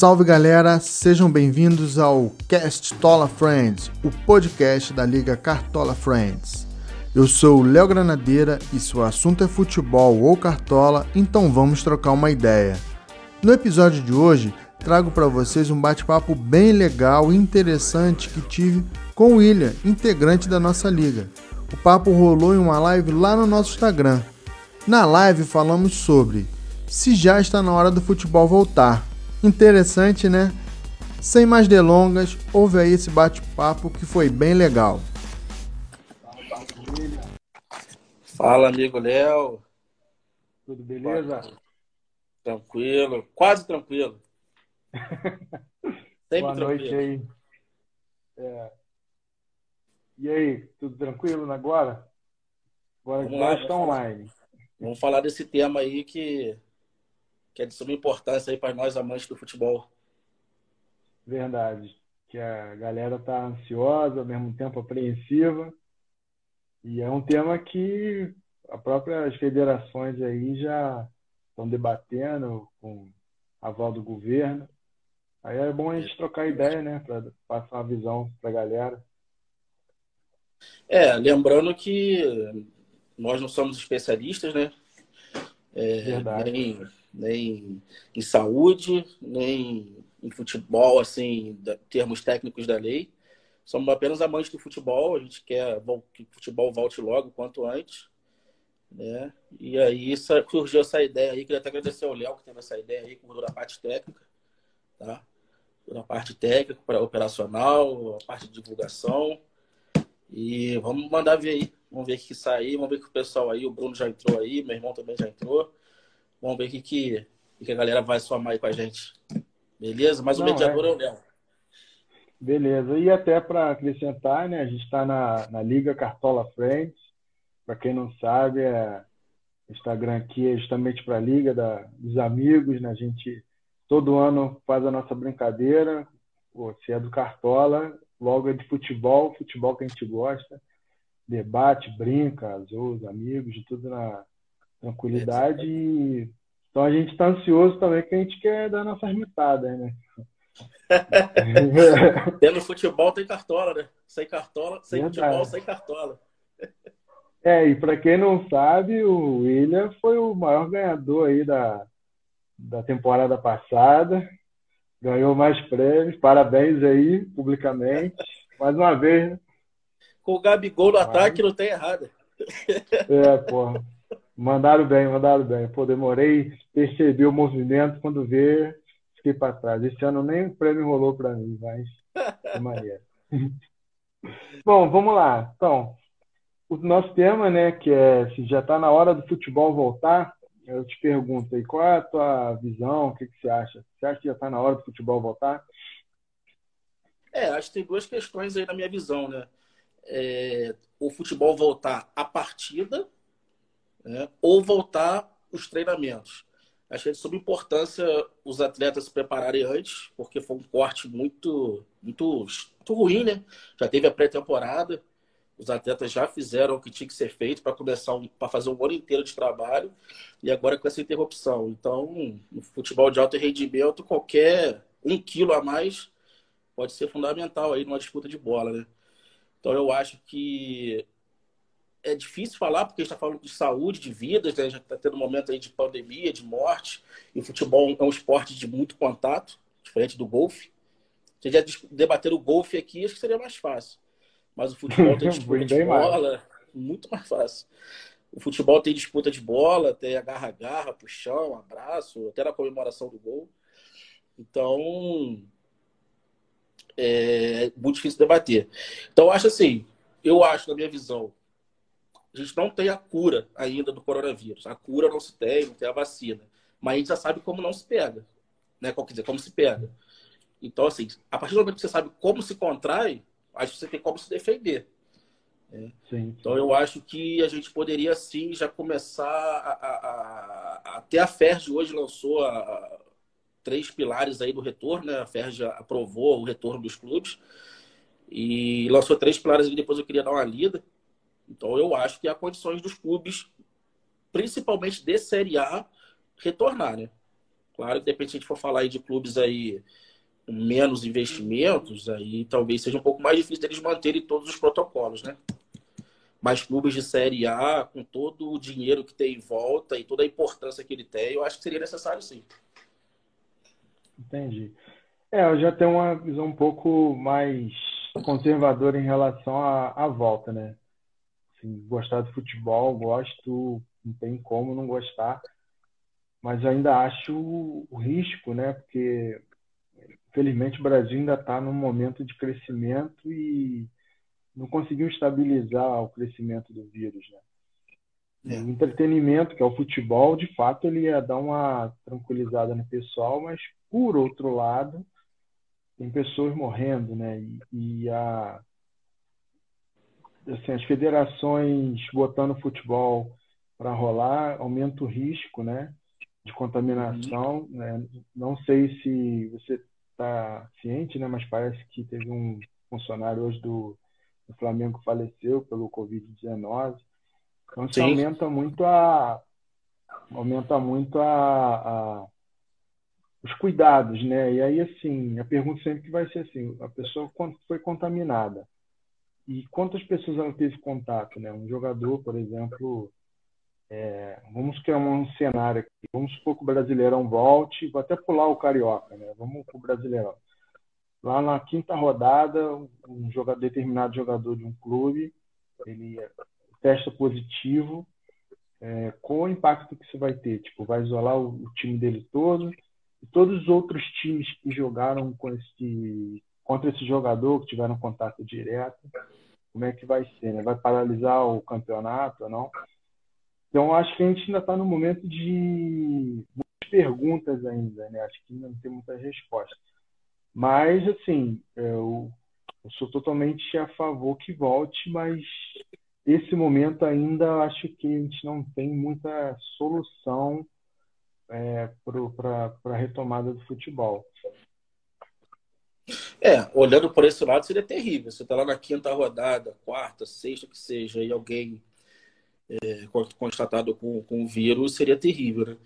Salve galera, sejam bem-vindos ao Cast Tola Friends, o podcast da Liga Cartola Friends. Eu sou o Léo Granadeira e se o assunto é futebol ou cartola, então vamos trocar uma ideia. No episódio de hoje, trago para vocês um bate-papo bem legal e interessante que tive com o William, integrante da nossa liga. O papo rolou em uma live lá no nosso Instagram. Na live falamos sobre se já está na hora do futebol voltar. Interessante, né? Sem mais delongas, ouve aí esse bate-papo que foi bem legal. Fala, amigo Léo. Tudo beleza? Tranquilo, quase tranquilo. Sempre Boa tranquilo. noite aí. É. E aí, tudo tranquilo agora? Agora Vamos lá, está online. Vamos falar desse tema aí que, que é de suma importância aí para nós amantes do futebol. Verdade. Que a galera tá ansiosa, ao mesmo tempo apreensiva. E é um tema que a própria as federações aí já estão debatendo com a aval do governo. Aí é bom a gente trocar ideia, né, para passar uma visão para a galera. É, lembrando que nós não somos especialistas, né? É, nem, nem em saúde, nem em futebol, assim, termos técnicos da lei. Somos apenas amantes do futebol, a gente quer que o futebol volte logo, quanto antes. Né? E aí surgiu essa ideia aí, queria até agradecer ao Léo que teve essa ideia aí, com a parte técnica, tá? Na parte técnica, operacional, a parte de divulgação. E vamos mandar ver aí. Vamos ver o que sair, vamos ver que o pessoal aí, o Bruno já entrou aí, meu irmão também já entrou. Vamos ver o que, que, que a galera vai somar aí com a gente. Beleza? Mas o Não, mediador é, é o Léo. Beleza. E até para acrescentar, né? A gente está na, na Liga Cartola Friends. Para quem não sabe, é, o Instagram aqui é justamente para a Liga da, dos Amigos, né? A gente todo ano faz a nossa brincadeira. Se é do Cartola, logo é de futebol, futebol que a gente gosta. Debate, brinca, os amigos, de tudo na tranquilidade. E, então a gente está ansioso também que a gente quer dar nossas metadas, né? Tendo futebol tem cartola, né? Sem cartola, sem Verdade. futebol, sem cartola. É, e para quem não sabe, o William foi o maior ganhador aí da, da temporada passada. Ganhou mais prêmios. Parabéns aí, publicamente. Mais uma vez. Né? Com o Gabigol no Mas... ataque, não tem errado. É, porra. Mandaram bem, mandaram bem. Pô, demorei, percebi o movimento, quando vê, fiquei para trás. Esse ano nem o prêmio rolou para mim, mas de maneira. Bom, vamos lá. Então, o nosso tema, né, que é se já está na hora do futebol voltar, eu te pergunto aí, qual é a tua visão? O que, que você acha? Você acha que já está na hora do futebol voltar? É, acho que tem duas questões aí na minha visão, né? É, o futebol voltar a partida né? ou voltar os treinamentos. Que é de suma importância os atletas se prepararem antes, porque foi um corte muito, muito, muito ruim, né? Já teve a pré-temporada, os atletas já fizeram o que tinha que ser feito para começar um, para fazer um ano inteiro de trabalho e agora com essa interrupção. Então, no futebol de alto rendimento, qualquer um quilo a mais pode ser fundamental aí numa disputa de bola, né? Então, eu acho que é difícil falar porque a gente está falando de saúde, de vidas, né? já está tendo um momento aí de pandemia, de morte. E o futebol é um esporte de muito contato, diferente do golfe. Se já debater o golfe aqui, acho que seria mais fácil. Mas o futebol tem disputa de bola, mais. muito mais fácil. O futebol tem disputa de bola, tem agarra-agarra, puxão, abraço, até na comemoração do gol. Então, é muito difícil debater. Então, eu acho assim, eu acho, na minha visão, a gente não tem a cura ainda do coronavírus. A cura não se tem, não tem a vacina. Mas a gente já sabe como não se pega. Né? Quer dizer, como se pega. Então, assim, a partir do momento que você sabe como se contrai, acho que você tem como se defender. Né? Então eu acho que a gente poderia sim já começar a, a, a até a Ferg hoje lançou a, a, três pilares aí do retorno, né? A Ferg aprovou o retorno dos clubes e lançou três pilares e depois eu queria dar uma lida. Então eu acho que há condições dos clubes, principalmente de Série A, retornar, né? Claro que depois se a gente for falar aí de clubes aí com menos investimentos, aí talvez seja um pouco mais difícil deles manterem todos os protocolos, né? Mas clubes de Série A, com todo o dinheiro que tem em volta e toda a importância que ele tem, eu acho que seria necessário sim. Entendi. É, eu já tenho uma visão um pouco mais conservadora em relação à, à volta, né? Assim, gostar de futebol, gosto, não tem como não gostar, mas ainda acho o risco, né? Porque, infelizmente, o Brasil ainda está num momento de crescimento e não conseguiu estabilizar o crescimento do vírus, né? É. O entretenimento, que é o futebol, de fato, ele ia dar uma tranquilizada no pessoal, mas, por outro lado, tem pessoas morrendo, né? E, e a, assim, as federações botando futebol para rolar aumenta o risco, né? De contaminação. Uhum. Né? Não sei se você está ciente, né? Mas parece que teve um funcionário hoje do, do Flamengo que faleceu pelo Covid-19. Então isso Sim. aumenta muito a aumenta muito a, a os cuidados, né? E aí, assim, a pergunta sempre que vai ser assim, a pessoa foi contaminada e quantas pessoas ela teve contato, né? Um jogador, por exemplo, é, vamos criar um cenário aqui, vamos supor que o Brasileirão volte, vou até pular o Carioca, né? Vamos para o Brasileirão. Lá na quinta rodada, um jogador, determinado jogador de um clube, ele testa positivo, é, qual o impacto que isso vai ter? Tipo, vai isolar o, o time dele todo, e todos os outros times que jogaram com esse, contra esse jogador, que tiveram contato direto, como é que vai ser? Né? Vai paralisar o campeonato ou não? Então, acho que a gente ainda está no momento de muitas perguntas ainda, né? Acho que ainda não tem muitas respostas. Mas, assim, eu, eu sou totalmente a favor que volte, mas esse momento ainda acho que a gente não tem muita solução é, para a retomada do futebol. É, olhando por esse lado seria terrível. Você está lá na quinta rodada, quarta, sexta, que seja, e alguém é, constatado com, com o vírus, seria terrível, né?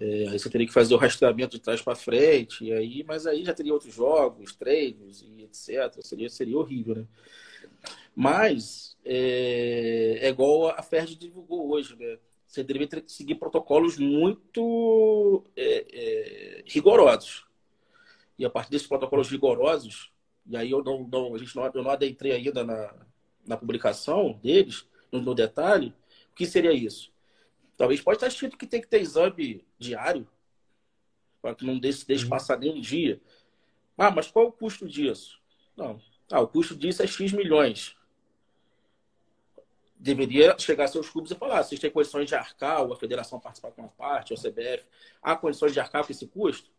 É, aí você teria que fazer o rastreamento de trás para frente, e aí, mas aí já teria outros jogos, treinos e etc. Seria, seria horrível, né? Mas é, é igual a Ferdi divulgou hoje, né? você deveria seguir protocolos muito é, é, rigorosos. E a partir desses protocolos rigorosos, e aí eu não, não, a gente não, eu não adentrei ainda na, na publicação deles, no, no detalhe, o que seria isso? Talvez pode estar escrito que tem que ter exame diário, para que não deixe, deixe uhum. passar nenhum dia. Ah, mas qual é o custo disso? Não. Ah, o custo disso é X milhões deveria chegar a seus clubes e falar: vocês têm condições de arcar, ou a federação participar com uma parte, ou a CBF, há condições de arcar com esse custo?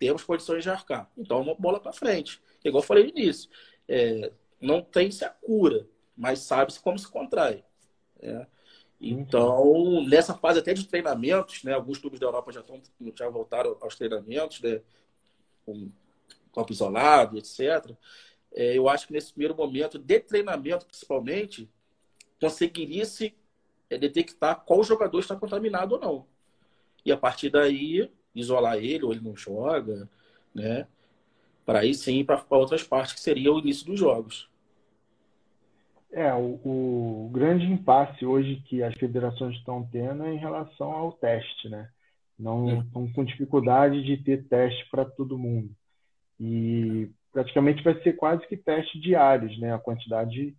Temos condições de arcar. Então, uma bola para frente. Igual eu falei no início, é, não tem-se a cura, mas sabe-se como se contrai. Né? Então, nessa fase até de treinamentos, né, alguns clubes da Europa já, estão, já voltaram aos treinamentos, né, com campo isolado, etc. É, eu acho que nesse primeiro momento de treinamento, principalmente, conseguiria se é, detectar qual jogador está contaminado ou não. E a partir daí, isolar ele, ou ele não joga, né? Para aí sim para outras partes, que seria o início dos jogos. É, o, o, grande impasse hoje que as federações estão tendo é em relação ao teste, né? Não estão com dificuldade de ter teste para todo mundo. E praticamente vai ser quase que teste diários, né? A quantidade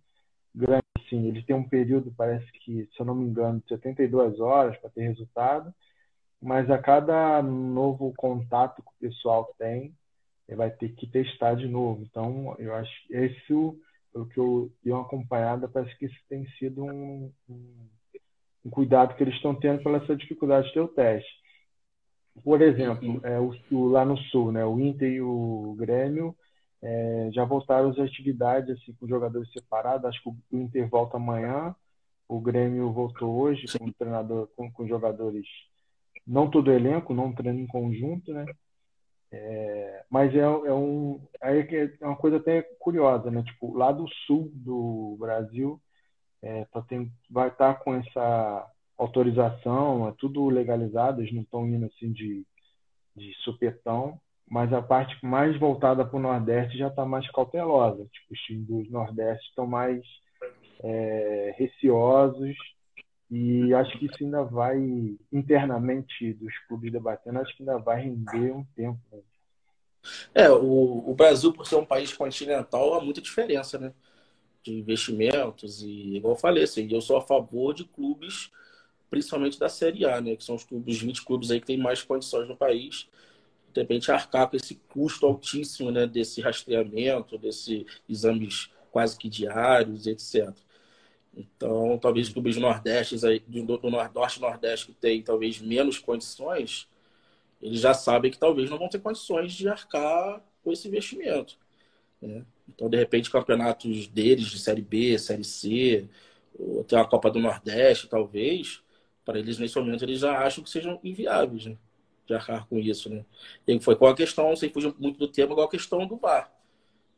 grande assim, ele tem um período, parece que, se eu não me engano, de 72 horas para ter resultado, mas a cada novo contato que o pessoal tem, ele vai ter que testar de novo. Então, eu acho que esse, pelo que eu dei uma acompanhada, parece que isso tem sido um, um, um cuidado que eles estão tendo pela essa dificuldade de ter o teste. Por exemplo, é, o, o, lá no Sul, né, o Inter e o Grêmio é, já voltaram as atividades assim, com jogadores separados. Acho que o Inter volta amanhã. O Grêmio voltou hoje com o treinador, com, com jogadores, não todo elenco, não treino em conjunto, né? É, mas é, é, um, é uma coisa até curiosa, né? Tipo, lá do sul do Brasil é, tá tendo, vai estar tá com essa autorização, é tudo legalizado, eles não estão indo assim de de supetão, mas a parte mais voltada para o Nordeste já está mais cautelosa. Tipo, os times do Nordeste estão mais é, receosos e acho que isso ainda vai, internamente dos clubes debatendo, acho que ainda vai render um tempo. Né? É, o, o Brasil, por ser um país continental, há muita diferença, né? De investimentos e, igual eu falei, assim, eu sou a favor de clubes, principalmente da Série A, né? Que são os clubes, 20 clubes aí que têm mais condições no país. De repente, arcar com esse custo altíssimo, né? Desse rastreamento, desses exames quase que diários, etc. Então, talvez clubes do Nordeste, aí, do, do Norte e Nordeste que tem talvez menos condições, eles já sabem que talvez não vão ter condições de arcar com esse investimento. Né? Então, de repente, campeonatos deles de Série B, Série C, ou até a Copa do Nordeste, talvez, para eles, nesse momento, eles já acham que sejam inviáveis né? de arcar com isso. Né? E foi com a questão, sem fugir muito do tema, igual a questão do VAR.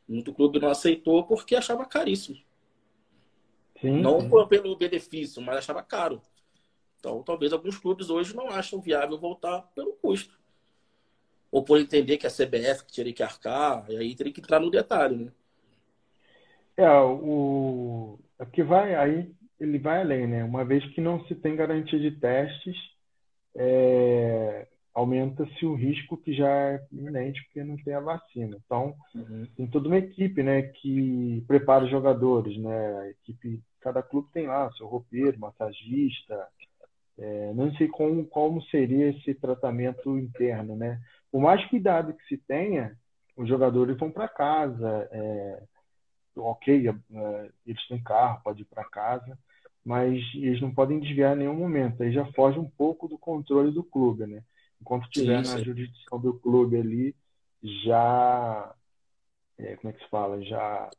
Muito clube não aceitou porque achava caríssimo. Sim, não sim. pelo benefício, mas achava caro. Então, talvez alguns clubes hoje não acham viável voltar pelo custo. Ou por entender que a CBF que teria que arcar, e aí teria que entrar no detalhe, né? É, o, o que vai aí ele vai além, né? Uma vez que não se tem garantia de testes, é, aumenta-se o risco que já é iminente porque não tem a vacina. Então, uhum. tem toda uma equipe, né, que prepara os jogadores, né? A equipe, cada clube tem lá seu roupeiro, massagista, é, não sei como, como seria esse tratamento interno, né? Por mais cuidado que se tenha, os jogadores vão para casa, é, ok, é, eles têm carro, pode ir para casa, mas eles não podem desviar em nenhum momento. Aí já foge um pouco do controle do clube, né? Enquanto estiver na jurisdição do clube ali, já. É, como é que se fala? Já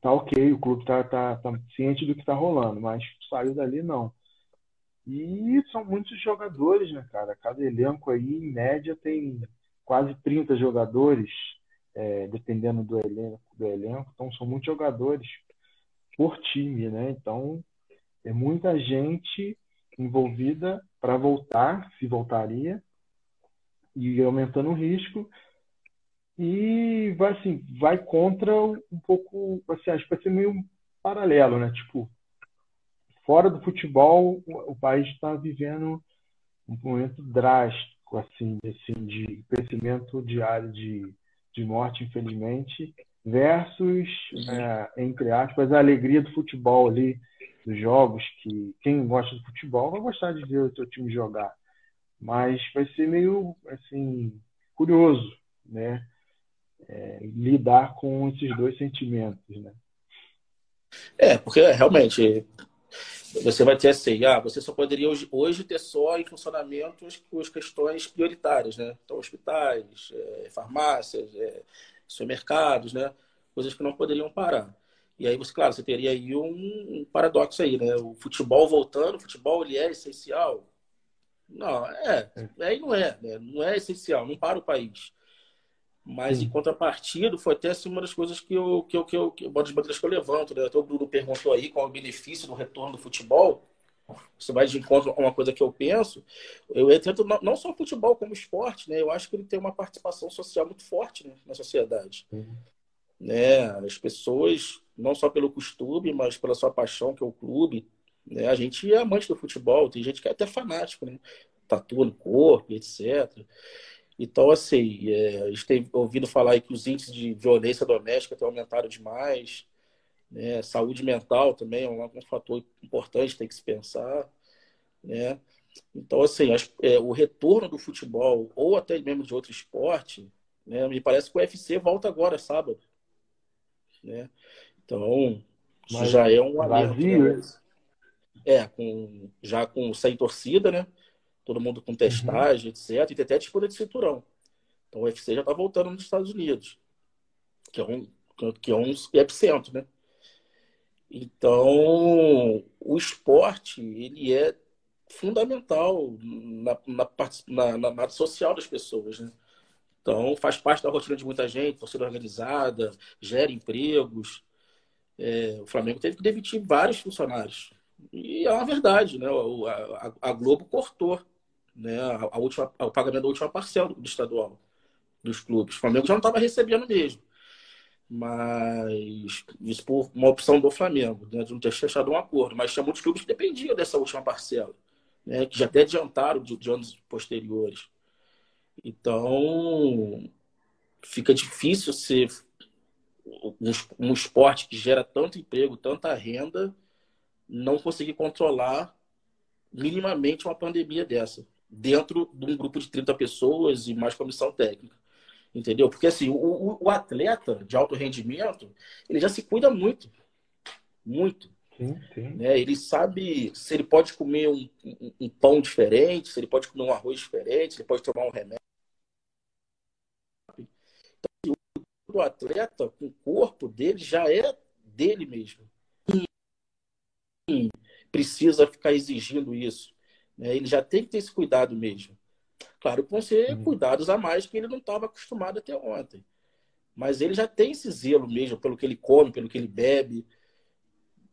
tá ok, o clube tá, tá, tá ciente do que tá rolando, mas saiu dali não. E são muitos jogadores, né, cara? Cada elenco aí, em média, tem quase 30 jogadores, é, dependendo do elenco, do elenco. Então, são muitos jogadores por time, né? Então, é muita gente envolvida para voltar, se voltaria, e aumentando o risco. E vai assim, vai contra um pouco, assim, acho que vai ser meio paralelo, né? Tipo, fora do futebol, o país está vivendo um momento drástico, assim, assim de crescimento diário de, de morte, infelizmente, versus, é, entre aspas, a alegria do futebol ali, dos jogos, que quem gosta de futebol vai gostar de ver o seu time jogar. Mas vai ser meio, assim, curioso, né? É, lidar com esses dois sentimentos, né? É, porque realmente você vai ter assim, ah, você só poderia hoje, hoje ter só em funcionamento as, as questões prioritárias, né? Então, hospitais, é, farmácias, é, supermercados, né? Coisas que não poderiam parar. E aí você, claro, você teria aí um, um paradoxo aí, né? O futebol voltando, o futebol ele é essencial? Não, é, é. não é, né? não é essencial, não para o país. Mas Sim. em contrapartida, foi até assim, uma das coisas que eu, que eu, que eu, que, uma das bandeiras que eu levanto, né? Até o Bruno perguntou aí qual é o benefício do retorno do futebol. Você vai de encontro a uma coisa que eu penso. Eu tento não só o futebol como esporte, né? Eu acho que ele tem uma participação social muito forte né? na sociedade. Uhum. Né? As pessoas, não só pelo costume, mas pela sua paixão, que é o clube. Né? A gente é amante do futebol, tem gente que é até fanático, né? Tatua no corpo, etc. Então, assim, é, a gente tem ouvido falar aí que os índices de violência doméstica têm aumentado demais. Né? Saúde mental também é um, um fator importante, tem que se pensar. Né? Então, assim, acho, é, o retorno do futebol, ou até mesmo de outro esporte, né? me parece que o UFC volta agora, sábado. Né? Então, isso já é um alento. Né? É, com, já com sem torcida, né? todo mundo com testagem, uhum. etc. E tem até disputa de cinturão. Então o UFC já está voltando nos Estados Unidos, que é um, que é um epicentro, né? Então, o esporte, ele é fundamental na, na, na, na social das pessoas, né? Então, faz parte da rotina de muita gente, torcida organizada, gera empregos. É, o Flamengo teve que demitir vários funcionários. E é uma verdade, né? A, Globo cortou né, a, a última, o pagamento da última parcela do estadual dos clubes. O Flamengo já não estava recebendo mesmo. Mas isso por uma opção do Flamengo, né, de não ter fechado um acordo. Mas tinha muitos clubes que dependiam dessa última parcela, né, que já até adiantaram de, de anos posteriores. Então, fica difícil ser um, um esporte que gera tanto emprego, tanta renda, não conseguir controlar minimamente uma pandemia dessa, dentro de um grupo de 30 pessoas e mais comissão técnica. Entendeu? Porque assim, o, o atleta de alto rendimento, ele já se cuida muito. Muito. Sim, sim. Né? Ele sabe se ele pode comer um, um, um, pão diferente, se ele pode comer um arroz diferente, se ele pode tomar um remédio. Então, o atleta, o corpo dele já é dele mesmo. Precisa ficar exigindo isso. Né? Ele já tem que ter esse cuidado mesmo. Claro que vão ser uhum. cuidados a mais que ele não estava acostumado até ontem. Mas ele já tem esse zelo mesmo pelo que ele come, pelo que ele bebe.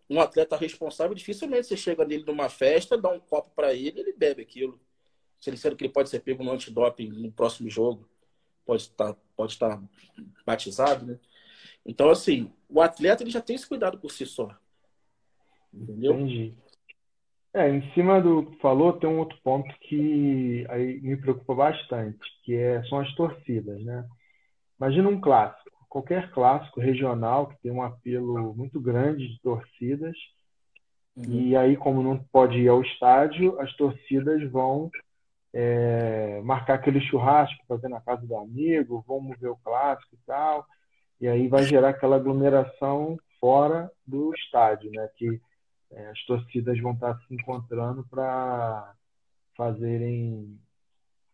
Um atleta responsável, dificilmente você chega nele numa festa, dá um copo para ele, ele bebe aquilo. Se ele sendo que ele pode ser pego no antidoping no próximo jogo, pode estar, pode estar batizado, né? Então, assim, o atleta ele já tem esse cuidado por si só. Entendeu? Entendi. É, em cima do que falou, tem um outro ponto que aí me preocupa bastante, que é, são as torcidas, né? Imagina um clássico, qualquer clássico regional que tem um apelo muito grande de torcidas, uhum. e aí, como não pode ir ao estádio, as torcidas vão é, marcar aquele churrasco, fazer na casa do amigo, vamos ver o clássico e tal, e aí vai gerar aquela aglomeração fora do estádio, né? Que é, as torcidas vão estar se encontrando para fazerem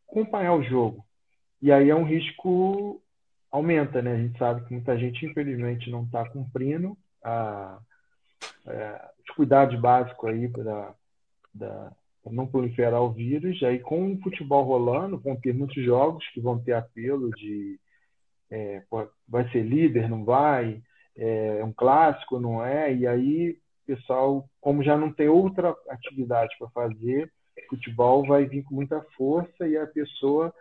acompanhar o jogo. E aí é um risco aumenta, né? A gente sabe que muita gente, infelizmente, não está cumprindo a, é, os cuidados básicos aí para não proliferar o vírus. Aí, com o futebol rolando, vão ter muitos jogos que vão ter apelo de é, vai ser líder, não vai, é, é um clássico, não é? E aí pessoal, como já não tem outra atividade para fazer, futebol vai vir com muita força e a pessoa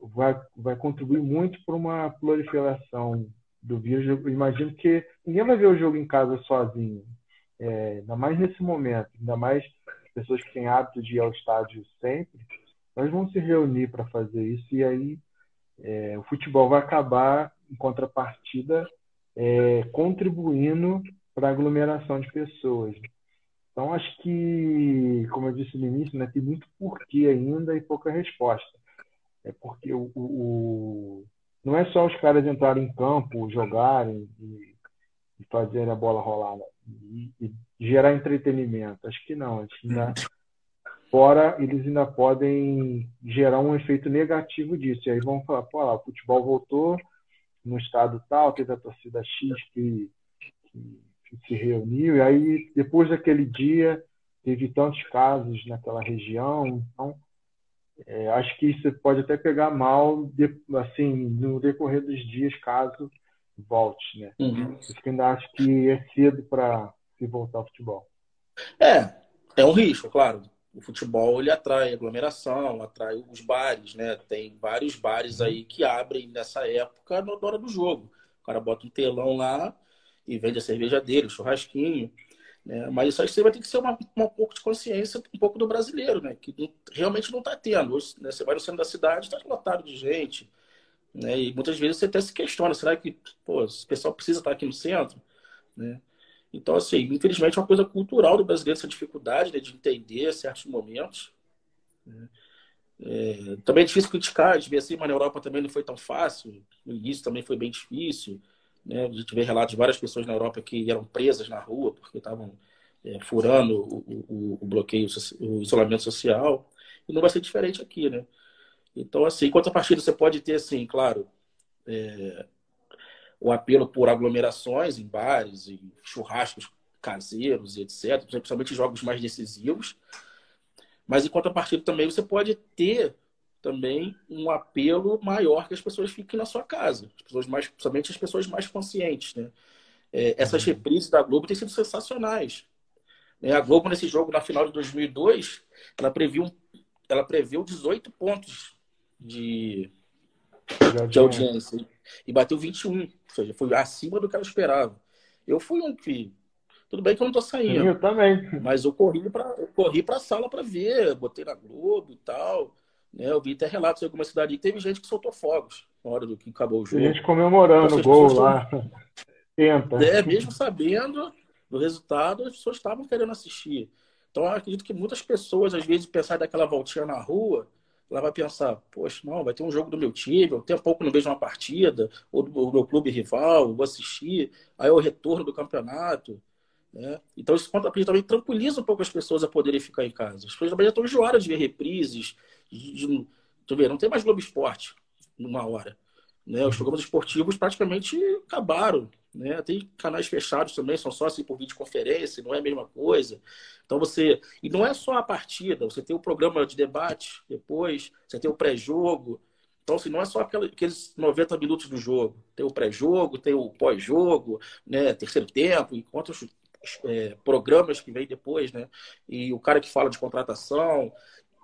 vai, vai contribuir muito para uma proliferação do vírus. Eu imagino que ninguém vai ver o jogo em casa sozinho, é, ainda mais nesse momento, ainda mais pessoas que têm hábito de ir ao estádio sempre, nós vamos se reunir para fazer isso e aí é, o futebol vai acabar, em contrapartida, é, contribuindo para aglomeração de pessoas. Então, acho que, como eu disse no início, né, tem muito porquê ainda e pouca resposta. É porque o, o, não é só os caras entrarem em campo, jogarem e, e fazerem a bola rolar né, e, e, gerar entretenimento. Acho que não. Acho que ainda, fora, eles ainda podem gerar um efeito negativo disso. E aí vão falar, pô, lá, o futebol voltou no estado tal, teve a torcida X que, que se reuniu, e aí depois daquele dia teve tantos casos naquela região, então é, acho que isso pode até pegar mal de, assim no decorrer dos dias caso volte, né? Uhum. Eu ainda acho que é cedo para se voltar ao futebol. É, é um risco, claro. O futebol ele atrai aglomeração, atrai os bares, né? Tem vários bares aí que abrem nessa época na hora do jogo. O cara bota um telão lá, e vende a cerveja dele, o churrasquinho. Né? Mas isso aí você vai ter que ser uma, uma pouco de consciência um pouco do brasileiro, né? Que não, realmente não está tendo. Né? Você vai no centro da cidade, está lotado de gente. Né? E muitas vezes você até se questiona, será que pô, esse pessoal precisa estar aqui no centro? Né? Então, assim, infelizmente é uma coisa cultural do brasileiro essa dificuldade né, de entender certos momentos. Né? É, também é difícil criticar, de ver assim, mas na Europa também não foi tão fácil. No início também foi bem difícil. Né? A gente vê relatos de várias pessoas na Europa que eram presas na rua porque estavam é, furando o, o, o, bloqueio, o isolamento social. E não vai ser diferente aqui, né? Então, assim, enquanto a partida você pode ter, assim, claro, é, o apelo por aglomerações em bares, e churrascos caseiros e etc., principalmente jogos mais decisivos. Mas enquanto a partida também você pode ter também um apelo maior que as pessoas fiquem na sua casa, as pessoas mais, principalmente as pessoas mais conscientes, né? É, essas uhum. reprises da Globo têm sido sensacionais. É, a Globo nesse jogo na final de 2002, ela previu ela preveu 18 pontos de, de audiência e bateu 21, ou seja, foi acima do que ela esperava. Eu fui um que tudo bem que eu não tô saindo. Eu também. Mas eu corri para corri para a sala para ver, botei na Globo e tal. Né? Eu vi até relatos em alguma cidade que teve gente que soltou fogos na hora do que acabou o jogo. Tem gente comemorando o gol lá. Tenta. É, mesmo sabendo do resultado, as pessoas estavam querendo assistir. Então, eu acredito que muitas pessoas, às vezes, pensar daquela voltinha na rua, ela vai pensar, poxa, não, vai ter um jogo do meu time, eu tenho pouco não vejo uma partida, ou do meu clube rival, vou assistir, aí é o retorno do campeonato. Né? Então, isso também tranquiliza um pouco as pessoas a poderem ficar em casa. As pessoas também já estão enjoadas de ver reprises, de, ver, não tem mais Globo Esporte numa hora. Né? Os programas esportivos praticamente acabaram. Né? Tem canais fechados também, são só assim por videoconferência, não é a mesma coisa. Então você. E não é só a partida, você tem o programa de debate depois, você tem o pré-jogo. Então, assim, não é só aqueles 90 minutos do jogo. Tem o pré-jogo, tem o pós-jogo, né? terceiro tempo, enquanto os é, programas que vem depois, né? E o cara que fala de contratação.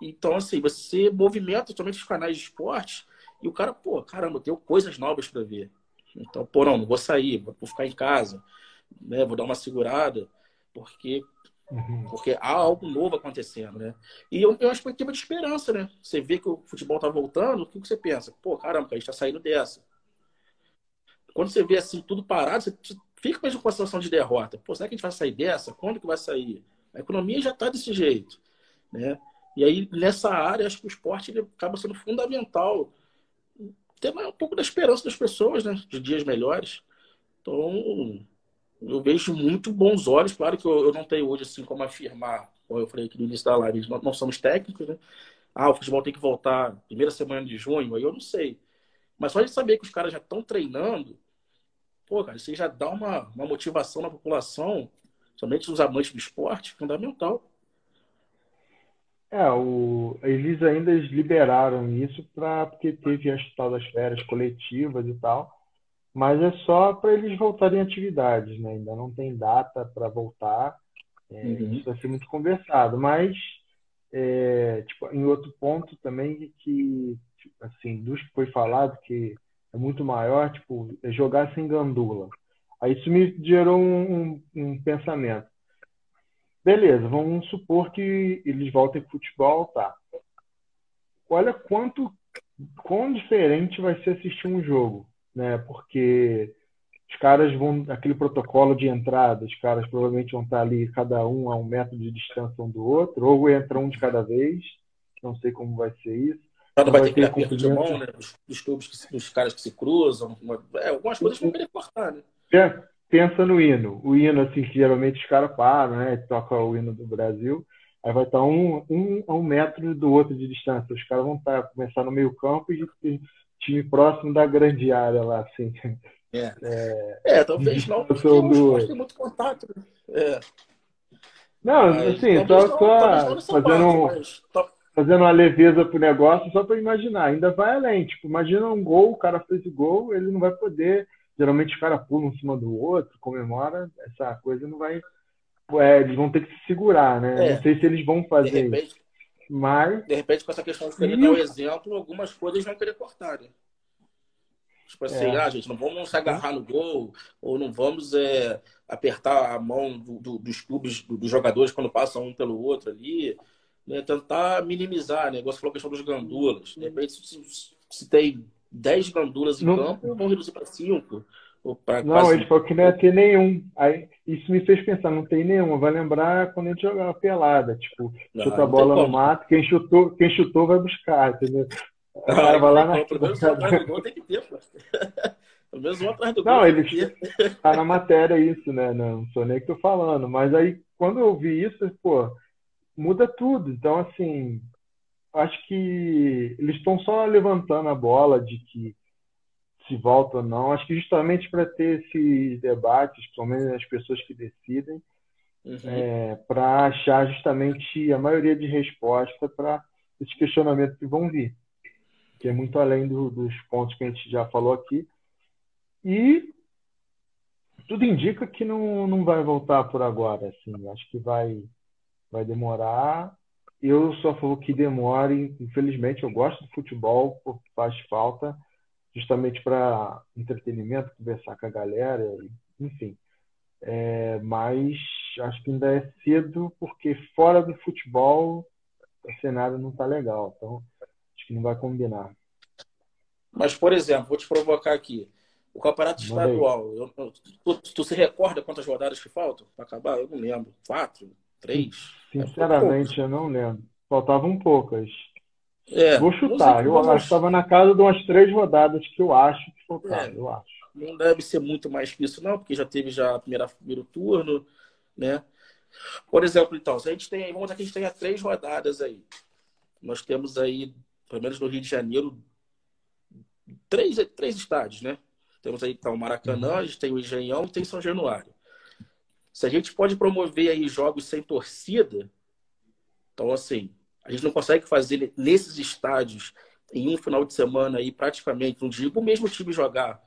Então, assim, você movimenta totalmente os canais de esporte e o cara, pô, caramba, tem coisas novas para ver. Então, pô, não, não vou sair, vou ficar em casa, né? Vou dar uma segurada, porque uhum. porque há algo novo acontecendo, né? E eu, eu acho que tem uma esperança, né? Você vê que o futebol tá voltando, o que você pensa? Pô, caramba, a gente tá saindo dessa. Quando você vê assim tudo parado, você fica mesmo com a situação de derrota. Pô, será que a gente vai sair dessa? Quando que vai sair? A economia já está desse jeito, né? E aí, nessa área, acho que o esporte ele acaba sendo fundamental ter um pouco da esperança das pessoas, né? De dias melhores. Então, eu vejo muito bons olhos. Claro que eu, eu não tenho hoje, assim, como afirmar, como eu falei aqui no início da live, nós não somos técnicos, né? Ah, o futebol tem que voltar primeira semana de junho, aí eu não sei. Mas só de saber que os caras já estão treinando, pô, cara, isso já dá uma, uma motivação na população, somente os amantes do esporte, fundamental. É, o, eles ainda liberaram isso pra, porque teve as tal das férias coletivas e tal, mas é só para eles voltarem atividades, né? Ainda não tem data para voltar, é, uhum. isso vai ser muito conversado, mas é, tipo, em outro ponto também que tipo, assim, dos que foi falado que é muito maior, tipo, é jogar sem gandula. Aí isso me gerou um, um, um pensamento Beleza, vamos supor que eles voltem pro futebol, tá. Olha quanto quão diferente vai ser assistir um jogo, né? Porque os caras vão aquele protocolo de entrada, os caras provavelmente vão estar ali cada um a um metro de distância um do outro, ou entra um de cada vez. Não sei como vai ser isso. Não vai, vai ter que ter de mão, né? Dos, dos clubes, dos caras que se cruzam. É, algumas coisas vão querer cortar, né? É pensa no hino. O hino, assim, que geralmente os caras param, né? Toca o hino do Brasil. Aí vai estar um, um a um metro do outro de distância. Os caras vão estar, começar no meio campo e time próximo da grande área lá, assim. É, é, é talvez não, porque do... tem muito contato. Né? É. Não, mas, assim, só, só fazendo, mas... fazendo uma leveza pro negócio, só para imaginar. Ainda vai além. Tipo, imagina um gol, o cara fez o gol, ele não vai poder geralmente os caras pulam um cima do outro, comemora, essa coisa não vai. É, eles vão ter que se segurar, né? É. Não sei se eles vão fazer de repente, isso. Mas. De repente, com essa questão de querer dar um exemplo, algumas coisas vão querer cortar, né? Tipo assim, é. ah, gente, não vamos se agarrar no gol, ou não vamos é, apertar a mão do, do, dos clubes, do, dos jogadores quando passam um pelo outro ali. Né? Tentar minimizar, né? Você falou a questão dos gandulas. De repente, se, se tem 10 gandulas em não... campo, vão reduzir para 5. Não, ele falou que não ia ter nenhum. Aí, isso me fez pensar, não tem nenhum. Vai lembrar quando a gente jogava pelada, tipo, não, chuta a bola no mato, quem chutou, quem chutou vai buscar, entendeu? Ah, vai lá na. Pelo menos um atrás do gol tem que ter, pô. Pelo menos um atrás do gol. Não, ele tá na matéria isso, né? Não sou nem que tô falando. Mas aí, quando eu vi isso, pô, muda tudo. Então, assim, acho que eles estão só levantando a bola de que se volta ou não. Acho que justamente para ter esses debates, principalmente as pessoas que decidem, uhum. é, para achar justamente a maioria de resposta para esses questionamentos que vão vir, que é muito além do, dos pontos que a gente já falou aqui. E tudo indica que não, não vai voltar por agora. Assim. Acho que vai, vai demorar eu sou a favor que demore. Infelizmente, eu gosto do futebol, porque faz falta, justamente para entretenimento, conversar com a galera, enfim. É, mas acho que ainda é cedo, porque fora do futebol o cenário não está legal. Então, acho que não vai combinar. Mas, por exemplo, vou te provocar aqui. O campeonato estadual, eu, tu, tu, se recorda quantas rodadas que faltam para acabar? Eu não lembro. Quatro? Três? Sinceramente, é eu não lembro. Faltavam poucas. É, Vou chutar. Eu acho que estava na casa de umas três rodadas que eu acho que faltavam. É, eu acho. Não deve ser muito mais que isso, não, porque já teve já a primeira, primeiro turno, né? Por exemplo, então, se a gente tem, vamos dizer que a gente tenha três rodadas aí. Nós temos aí, pelo menos no Rio de Janeiro, três, três estádios, né? Temos aí então, o Maracanã, a gente tem o Engenhão e tem São Januário. Se a gente pode promover aí jogos sem torcida, então assim, a gente não consegue fazer nesses estádios em um final de semana aí praticamente, não digo o mesmo time jogar,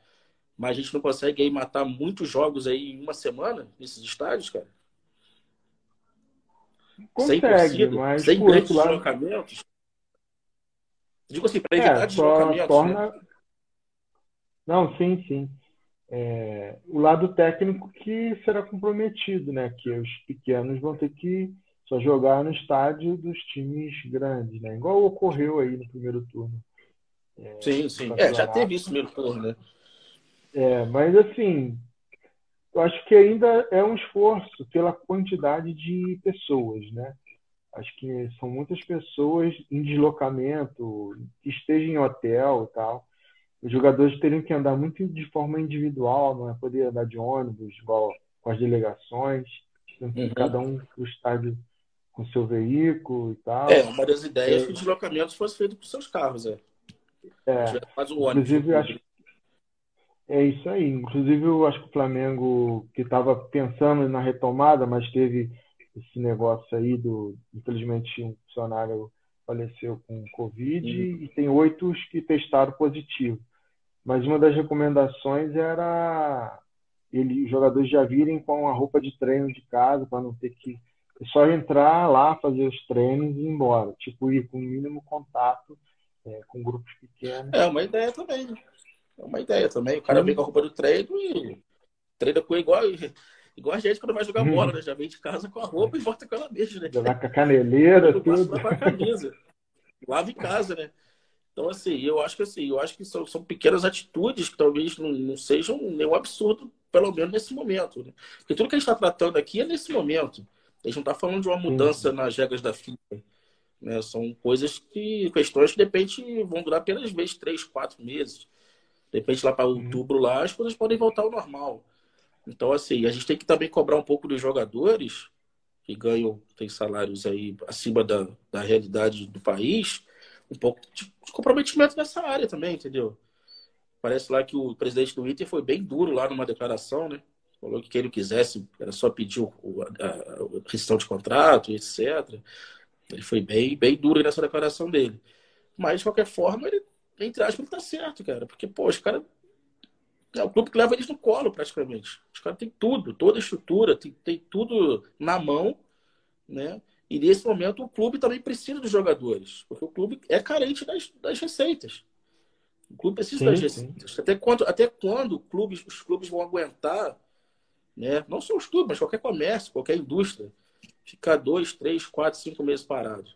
mas a gente não consegue aí matar muitos jogos aí em uma semana nesses estádios, cara. Consegue, sem torcida, mas sem grandes lado... deslocamentos. Digo assim, para evitar é, deslocamentos. Torna... Né? Não, sim, sim. É, o lado técnico que será comprometido, né? Que os pequenos vão ter que só jogar no estádio dos times grandes, né? Igual ocorreu aí no primeiro turno. É, sim, sim. É, já teve isso no primeiro turno, né? É, mas assim, eu acho que ainda é um esforço pela quantidade de pessoas, né? Acho que são muitas pessoas em deslocamento, que estejam em hotel e tal. Os jogadores teriam que andar muito de forma individual, não é poder andar de ônibus, igual com as delegações, uhum. cada um para o estádio com seu veículo e tal. É, uma das ideias é que os deslocamentos fossem feitos com seus carros, é. É, faz o ônibus. Inclusive, acho, é isso aí. Inclusive, eu acho que o Flamengo, que estava pensando na retomada, mas teve esse negócio aí do. Infelizmente, um funcionário faleceu com Covid uhum. e tem oito que testaram positivo. Mas uma das recomendações era ele, os jogadores já virem com a roupa de treino de casa para não ter que é só entrar lá, fazer os treinos e ir embora. Tipo, ir com o mínimo contato é, com grupos pequenos. É uma ideia também. Né? É uma ideia também. O cara vem com a roupa do treino e treina com igual, igual a gente quando vai jogar bola, né? Já vem de casa com a roupa e volta com ela mesmo, né? Já vai com a caneleira, tudo. Lava a camisa. Lava em casa, né? Então, assim, eu acho que assim, eu acho que são, são pequenas atitudes que talvez não, não sejam nenhum absurdo, pelo menos nesse momento. Né? Porque tudo que a gente está tratando aqui é nesse momento. A gente não está falando de uma mudança Sim. nas regras da FIFA. Né? São coisas que, questões que de repente vão durar apenas vezes três, quatro meses. De repente, lá para uhum. outubro, lá, as coisas podem voltar ao normal. Então, assim, a gente tem que também cobrar um pouco dos jogadores que ganham, tem salários aí acima da, da realidade do país, um pouco de comprometimento nessa área também, entendeu? Parece lá que o presidente do Inter foi bem duro lá numa declaração, né? Falou que quem não quisesse era só pedir o, a, a de contrato, etc. Ele foi bem, bem duro nessa declaração dele. Mas, de qualquer forma, ele, entre aspas, ele tá certo, cara. Porque, pô, os caras. É o clube que leva eles no colo, praticamente. Os caras têm tudo, toda a estrutura, tem, tem tudo na mão, né? E nesse momento o clube também precisa dos jogadores, porque o clube é carente das, das receitas. O clube precisa sim, das receitas. Até quando, até quando clubes, os clubes vão aguentar né? Não só os clubes, mas qualquer comércio, qualquer indústria, ficar dois, três, quatro, cinco meses parado.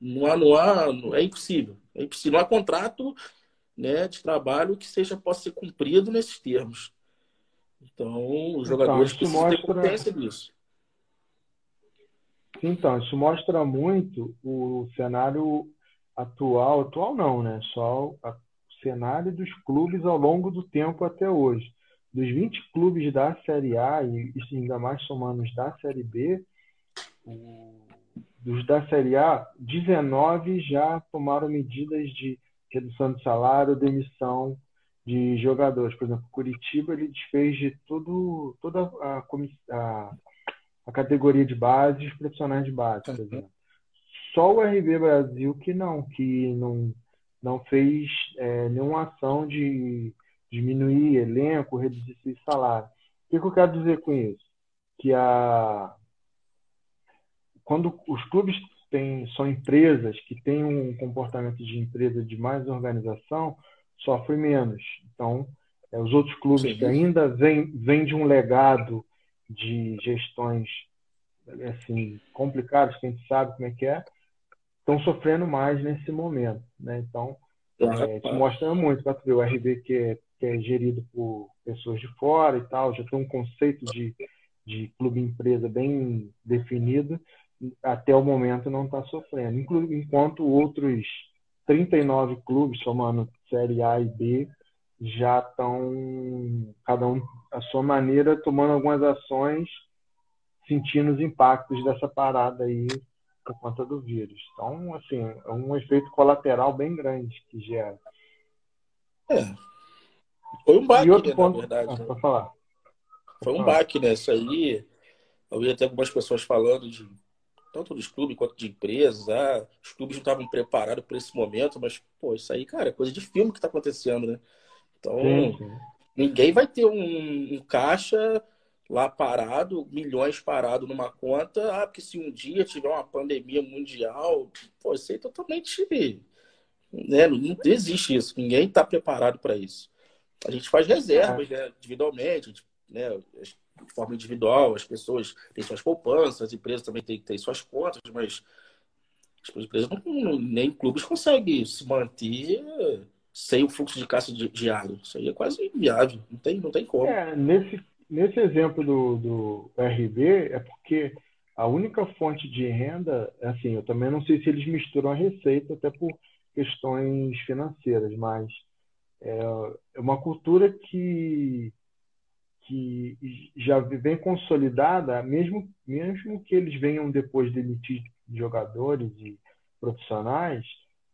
Não há, não há, é impossível. É impossível. Não há contrato né, de trabalho que seja possa ser cumprido nesses termos. Então, os então, jogadores então, precisam mostra... ter consciência disso. Então, isso mostra muito o cenário atual, atual não, né? Só o cenário dos clubes ao longo do tempo até hoje dos 20 clubes da Série A, e ainda mais somando os da Série B, dos da Série A, 19 já tomaram medidas de redução de salário, demissão de jogadores. Por exemplo, Curitiba ele desfez de tudo, toda a, a, a categoria de base, os profissionais de base, por exemplo. Só o RB Brasil que não, que não, não fez é, nenhuma ação de diminuir elenco, reduzir salário. O que, que eu quero dizer com isso? Que a... quando os clubes tem, são empresas que têm um comportamento de empresa de mais organização, sofrem menos. Então, é, os outros clubes Sim. que ainda vêm vem de um legado de gestões assim complicadas, que a gente sabe como é que é, estão sofrendo mais nesse momento. Né? Então, é, te mostra muito para ver o RB que é, que é gerido por pessoas de fora e tal, já tem um conceito de, de clube-empresa bem definido, até o momento não está sofrendo. Enquanto outros 39 clubes, somando Série A e B, já estão, cada um à sua maneira, tomando algumas ações, sentindo os impactos dessa parada aí por conta do vírus. Então, assim, é um efeito colateral bem grande que gera. É. Foi um baque, né, ponto... na verdade. Ah, né? falar. Foi um baque, né? Isso aí. Eu vi até algumas pessoas falando de tanto dos clubes quanto de empresas. Ah, os clubes não estavam preparados para esse momento, mas, pô, isso aí, cara, é coisa de filme que está acontecendo, né? Então, sim, sim. ninguém vai ter um, um, caixa lá parado, milhões parado numa conta, ah, porque se um dia tiver uma pandemia mundial, pô, isso aí é totalmente. Né? Não existe isso, ninguém está preparado para isso. A gente faz reservas é. né, individualmente, né, de forma individual, as pessoas têm suas poupanças, as empresas também têm, têm suas contas, mas as empresas não, nem clubes conseguem se manter sem o fluxo de caixa diário. Isso aí é quase inviável, não tem, não tem como. É, nesse, nesse exemplo do, do RB, é porque a única fonte de renda, assim, eu também não sei se eles misturam a receita, até por questões financeiras, mas é, é uma cultura que, que já vem consolidada, mesmo, mesmo que eles venham depois demitir jogadores e profissionais,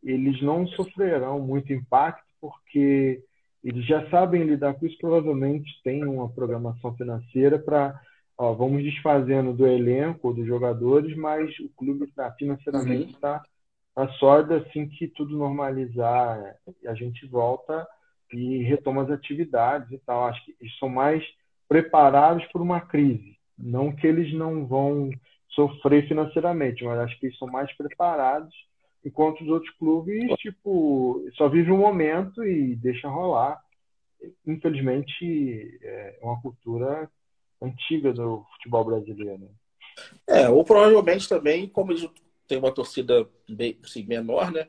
eles não sofrerão muito impacto porque eles já sabem lidar com isso, provavelmente têm uma programação financeira para vamos desfazendo do elenco, dos jogadores, mas o clube tá, financeiramente está uhum. tá sólido assim que tudo normalizar e a gente volta e retoma as atividades e tal. Acho que eles são mais preparados por uma crise. Não que eles não vão sofrer financeiramente, mas acho que eles são mais preparados enquanto os outros clubes, tipo, só vive um momento e deixa rolar. Infelizmente, é uma cultura antiga do futebol brasileiro. É, ou provavelmente também, como eles têm uma torcida bem, assim, menor, né?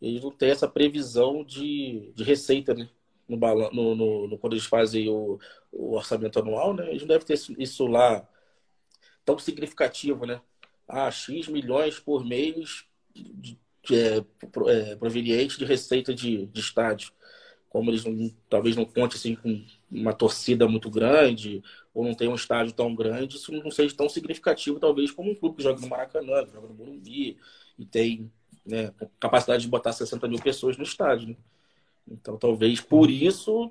Eles não têm essa previsão de, de receita, né? No, no, no, no, quando eles fazem o, o orçamento anual, né? Eles não devem ter isso lá tão significativo, né? Ah, X milhões por mês é, proveniente de receita de, de estádio. Como eles não, talvez não conte assim, com uma torcida muito grande, ou não tem um estádio tão grande, isso não seja tão significativo, talvez, como um clube que joga no Maracanã, que joga no Morumbi, e tem né, capacidade de botar 60 mil pessoas no estádio. Né? Então, talvez por isso,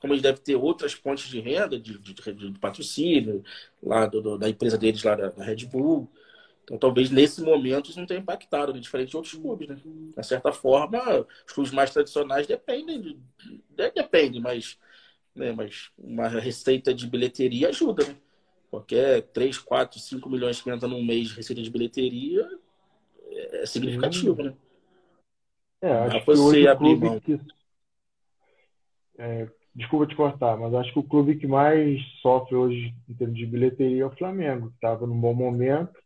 como eles devem ter outras fontes de renda, de, de, de patrocínio, lá do, do, da empresa deles, lá da, da Red Bull, então, talvez nesse momento isso não tenha impactado, né? diferente de outros clubes. Né? De certa forma, os clubes mais tradicionais dependem, de, dependem, mas, né? mas uma receita de bilheteria ajuda. Né? Qualquer 3, 4, 5 milhões que entra num mês de receita de bilheteria é significativo. Né? É, acho que você abrir mão. Que... É, desculpa te cortar, mas acho que o clube que mais sofre hoje em termos de bilheteria é o Flamengo, que estava num bom momento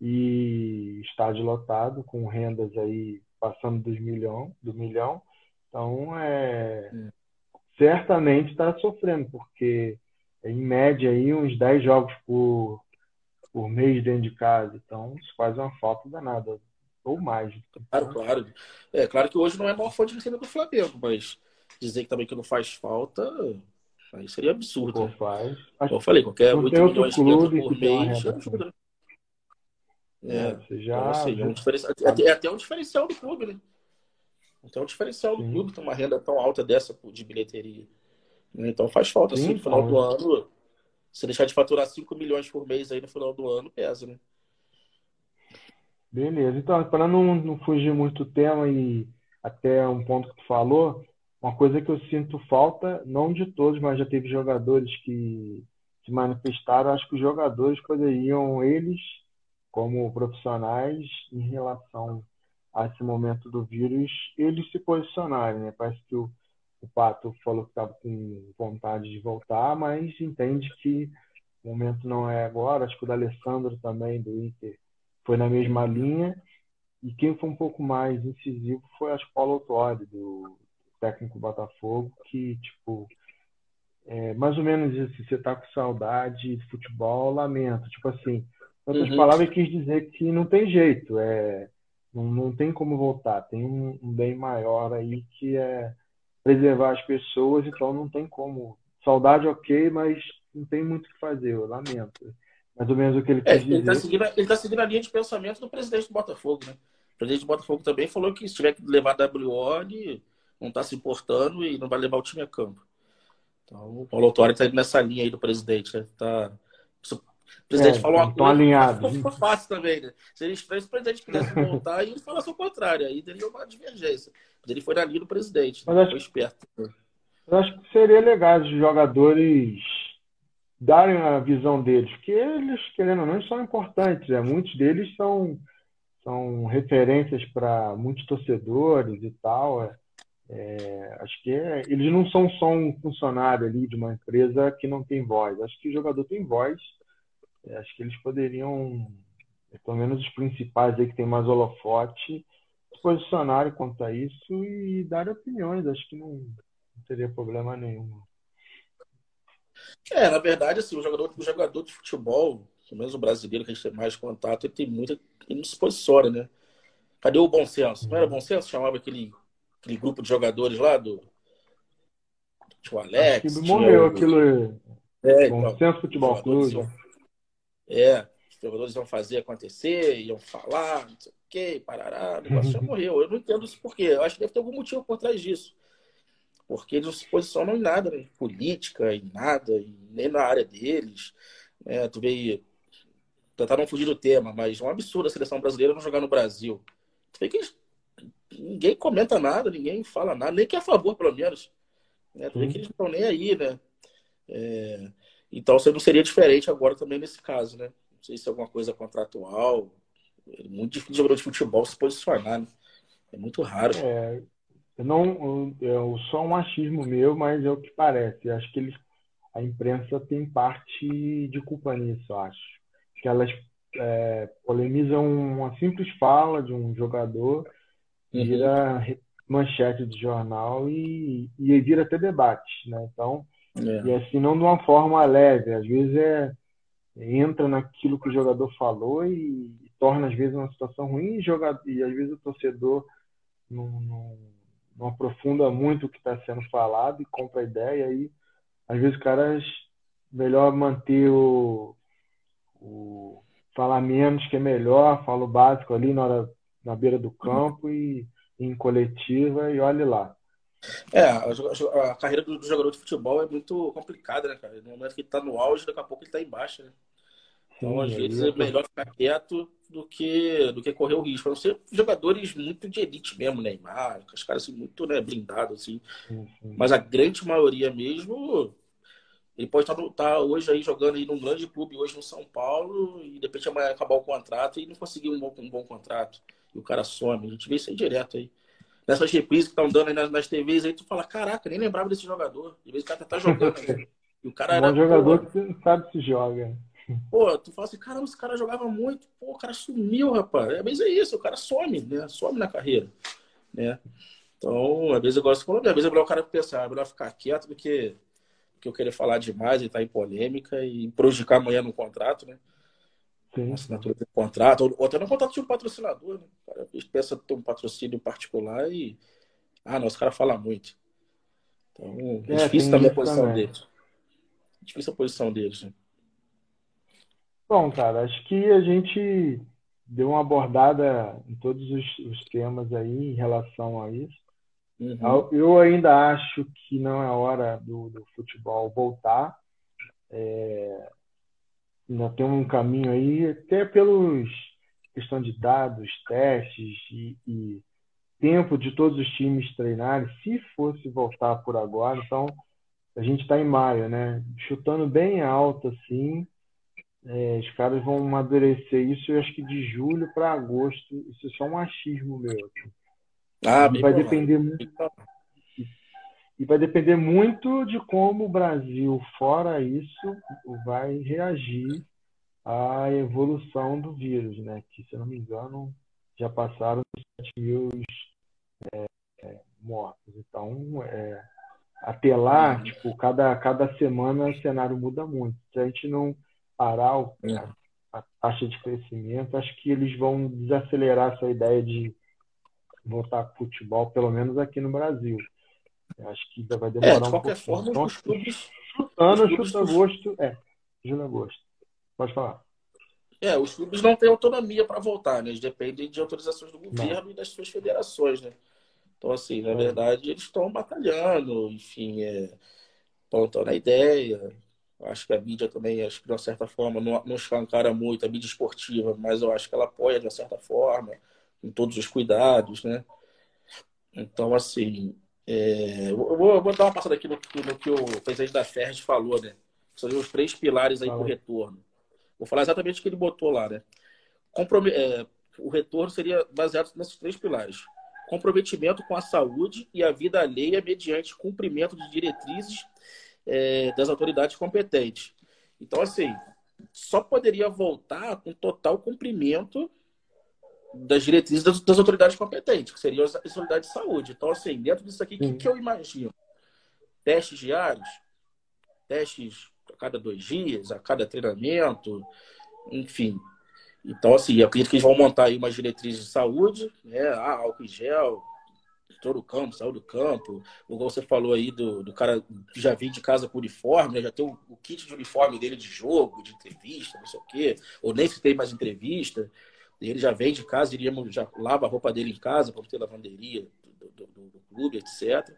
e estádio lotado, com rendas aí passando dos milhão, do milhão. Então, é, é. certamente está sofrendo, porque em média aí uns 10 jogos por, por mês dentro de casa. Então, isso faz uma falta danada, ou mais. Claro, claro. É claro que hoje não é a maior fonte de receita do Flamengo, mas dizer que também que não faz falta, aí seria absurdo. Pô, né? faz. Como eu falei, qualquer 8 milhões de por mês ajuda. É, você já. Seja, é, um diferencial, é, é até um diferencial do clube, né? Até um diferencial Sim. do clube ter uma renda tão alta dessa de bilheteria. Então faz falta, Sim, assim, no final do ano. Se deixar de faturar 5 milhões por mês aí no final do ano, pesa, né? Beleza. Então, para não, não fugir muito do tema e até um ponto que tu falou, uma coisa que eu sinto falta, não de todos, mas já teve jogadores que se manifestaram, acho que os jogadores poderiam, eles, como profissionais em relação a esse momento do vírus, eles se posicionarem. Né? Parece que o, o Pato falou que estava com vontade de voltar, mas entende que o momento não é agora. Acho que o da Alessandro também, do Inter, foi na mesma linha. E quem foi um pouco mais incisivo foi, acho, Paulo Autori, do técnico Botafogo, que, tipo, é, mais ou menos isso, você tá com saudade de futebol, lamento. Tipo assim, outras uhum. palavras, quis dizer que não tem jeito, é, não, não tem como voltar. Tem um, um, bem maior aí que é preservar as pessoas, então não tem como. Saudade, ok, mas não tem muito o que fazer, eu lamento. Mais ou menos o que ele é, quis tá dizer. Tá ele está seguindo a linha de pensamento do presidente do Botafogo, né? O presidente do Botafogo também falou que se tiver que levar WO, ele não está se importando e não vai levar o time a campo. Então, o Paulo Autori está indo nessa linha aí do presidente. Né? Tá... O presidente é, falou uma coisa, alinhados. ficou fácil também. Né? Seria estranho se o presidente quisesse voltar e ele falasse o contrário. Aí teria uma divergência. Mas ele foi na linha do presidente. Mas acho, foi esperto. Eu acho que seria legal os jogadores darem a visão deles, porque eles, querendo ou não, são importantes. Né? Muitos deles são, são referências para muitos torcedores e tal. É. É, acho que é, eles não são só um funcionário ali de uma empresa que não tem voz. Acho que o jogador tem voz. É, acho que eles poderiam, é, pelo menos os principais aí que tem mais holofote, se posicionarem quanto a isso e dar opiniões. Acho que não, não teria problema nenhum. É, na verdade, assim, o jogador, o jogador de futebol, pelo menos o brasileiro que a gente tem mais contato, ele tem muita. Ele não se posiciona, né? Cadê o bom senso? Não era bom senso? Chamava aquele aquele grupo de jogadores lá do. Tinha o Alex. Acho que morreu o... aquilo. É, então, Senso Futebol Clube. É, os jogadores iam fazer acontecer, iam falar, não sei o quê, parará, o negócio já morreu. Eu não entendo isso por quê. Eu acho que deve ter algum motivo por trás disso. Porque eles não se posicionam em nada, né? em política, em nada, nem na área deles. É, tu vê, tentar não fugir do tema, mas é um absurdo a seleção brasileira não jogar no Brasil. Tu vê que eles ninguém comenta nada, ninguém fala nada, nem que é a favor, pelo menos. Né? Também que eles não estão nem aí, né? É... Então, você não seria diferente agora também nesse caso, né? Não sei se é alguma coisa contratual. É muito difícil jogador de futebol se posicionar, né? É muito raro. É, eu não, eu, só um achismo meu, mas é o que parece. Eu acho que eles, a imprensa tem parte de culpa nisso, acho. Que elas é, polemizam uma simples fala de um jogador Uhum. vira manchete de jornal e, e vira até debate, né? Então, é. e assim, não de uma forma leve, às vezes é entra naquilo que o jogador falou e, e torna às vezes uma situação ruim e, joga, e às vezes o torcedor não, não, não aprofunda muito o que está sendo falado e compra a ideia aí às vezes caras melhor manter o, o falar menos que é melhor, fala o básico ali na hora na beira do campo e em coletiva e olhe lá. É, a, a carreira do, do, jogador de futebol é muito complicada, né, cara? No momento que ele tá no auge, daqui a pouco ele tá embaixo, né? Então, Sim, às vezes, é melhor ficar quieto do que, do que correr o risco. Para ser jogadores muito de elite mesmo, Neymar, os caras assim, muito né, blindados, assim. Sim, sim. Mas a grande maioria mesmo, ele pode estar, estar hoje aí jogando aí num grande clube, hoje no São Paulo, e de repente amanhã acabar o contrato e não conseguir um bom, um bom contrato e o cara some. A gente vê isso aí direto aí. Nessas reprises que estão dando aí nas, nas TVs aí, tu fala, caraca, nem lembrava desse jogador. De vez o cara tá jogando. E o cara era. Um jogador pô, que não sabe se joga. Pô, tu fala assim, caramba, esse cara jogava muito. Pô, o cara sumiu, rapaz. Às vezes é isso, o cara some, né? Some na carreira. Né? Então, às vezes eu gosto de falar, às vezes é melhor o cara pensar, é melhor ficar quieto do que, do que eu querer falar demais e estar tá em polêmica e prejudicar amanhã no contrato, né? Sim. assinatura de contrato, ou, ou até no contrato de um patrocinador, né? O cara pensa ter um patrocínio particular e. Ah, não, os caras falam muito. Então, é, difícil também a posição também. deles. Difícil a posição deles, né? Bom, cara, acho que a gente deu uma abordada em todos os, os temas aí em relação a isso. Uhum. Eu ainda acho que não é hora do, do futebol voltar. É, ainda tem um caminho aí, até pelos questão de dados, testes e, e tempo de todos os times treinarem, se fosse voltar por agora, então a gente está em maio, né? Chutando bem alto assim, é, os caras vão amadurecer isso, eu acho que de julho para agosto. Isso é só um achismo meu. Ah, e vai depender muito. E vai depender muito de como o Brasil, fora isso, vai reagir à evolução do vírus, né? Que, se eu não me engano, já passaram 7 mil é, é, mortos. Então, é, até lá, uhum. tipo, cada, cada semana o cenário muda muito. Se a gente não parar o, a, é. a, taxa de crescimento, acho que eles vão desacelerar essa ideia de voltar para futebol, pelo menos aqui no Brasil. Acho que ainda vai demorar é, de qualquer um forma, então, os clubes... Chutando, clubes... chuta agosto. É, julho agosto. Pode falar. É, os clubes não têm autonomia para voltar, né? Eles dependem de autorizações do governo não. e das suas federações, né? Então, assim, na verdade, eles estão batalhando, enfim, é, estão na ideia. Acho que a mídia também, acho que de uma certa forma, não, não escancara muito a mídia esportiva, mas eu acho que ela apoia de uma certa forma, com todos os cuidados, né? Então, assim, é, eu, vou, eu, vou, dar uma passada aqui no, no que o presidente da Ferres falou, né? São os três pilares aí para o retorno. Vou falar exatamente o que ele botou lá, né? Comprom é, o retorno seria baseado nesses três pilares comprometimento com a saúde e a vida alheia mediante cumprimento de diretrizes é, das autoridades competentes. Então, assim, só poderia voltar com total cumprimento das diretrizes das, das autoridades competentes, que seriam as autoridades de saúde. Então, assim, dentro disso aqui, o que, que eu imagino? Testes diários, testes a cada dois dias, a cada treinamento, enfim, então, assim, eu acredito que eles vão montar aí umas diretrizes de saúde, né? Ah, álcool em gel, todo o campo, saiu do campo. Igual você falou aí do, do cara que já vem de casa com uniforme, né? já tem o, o, kit de uniforme dele de jogo, de entrevista, não sei o quê, ou nem se tem mais entrevista. Ele já vem de casa, iríamos, já lava a roupa dele em casa, para ter lavanderia do, do, do, do clube, etc.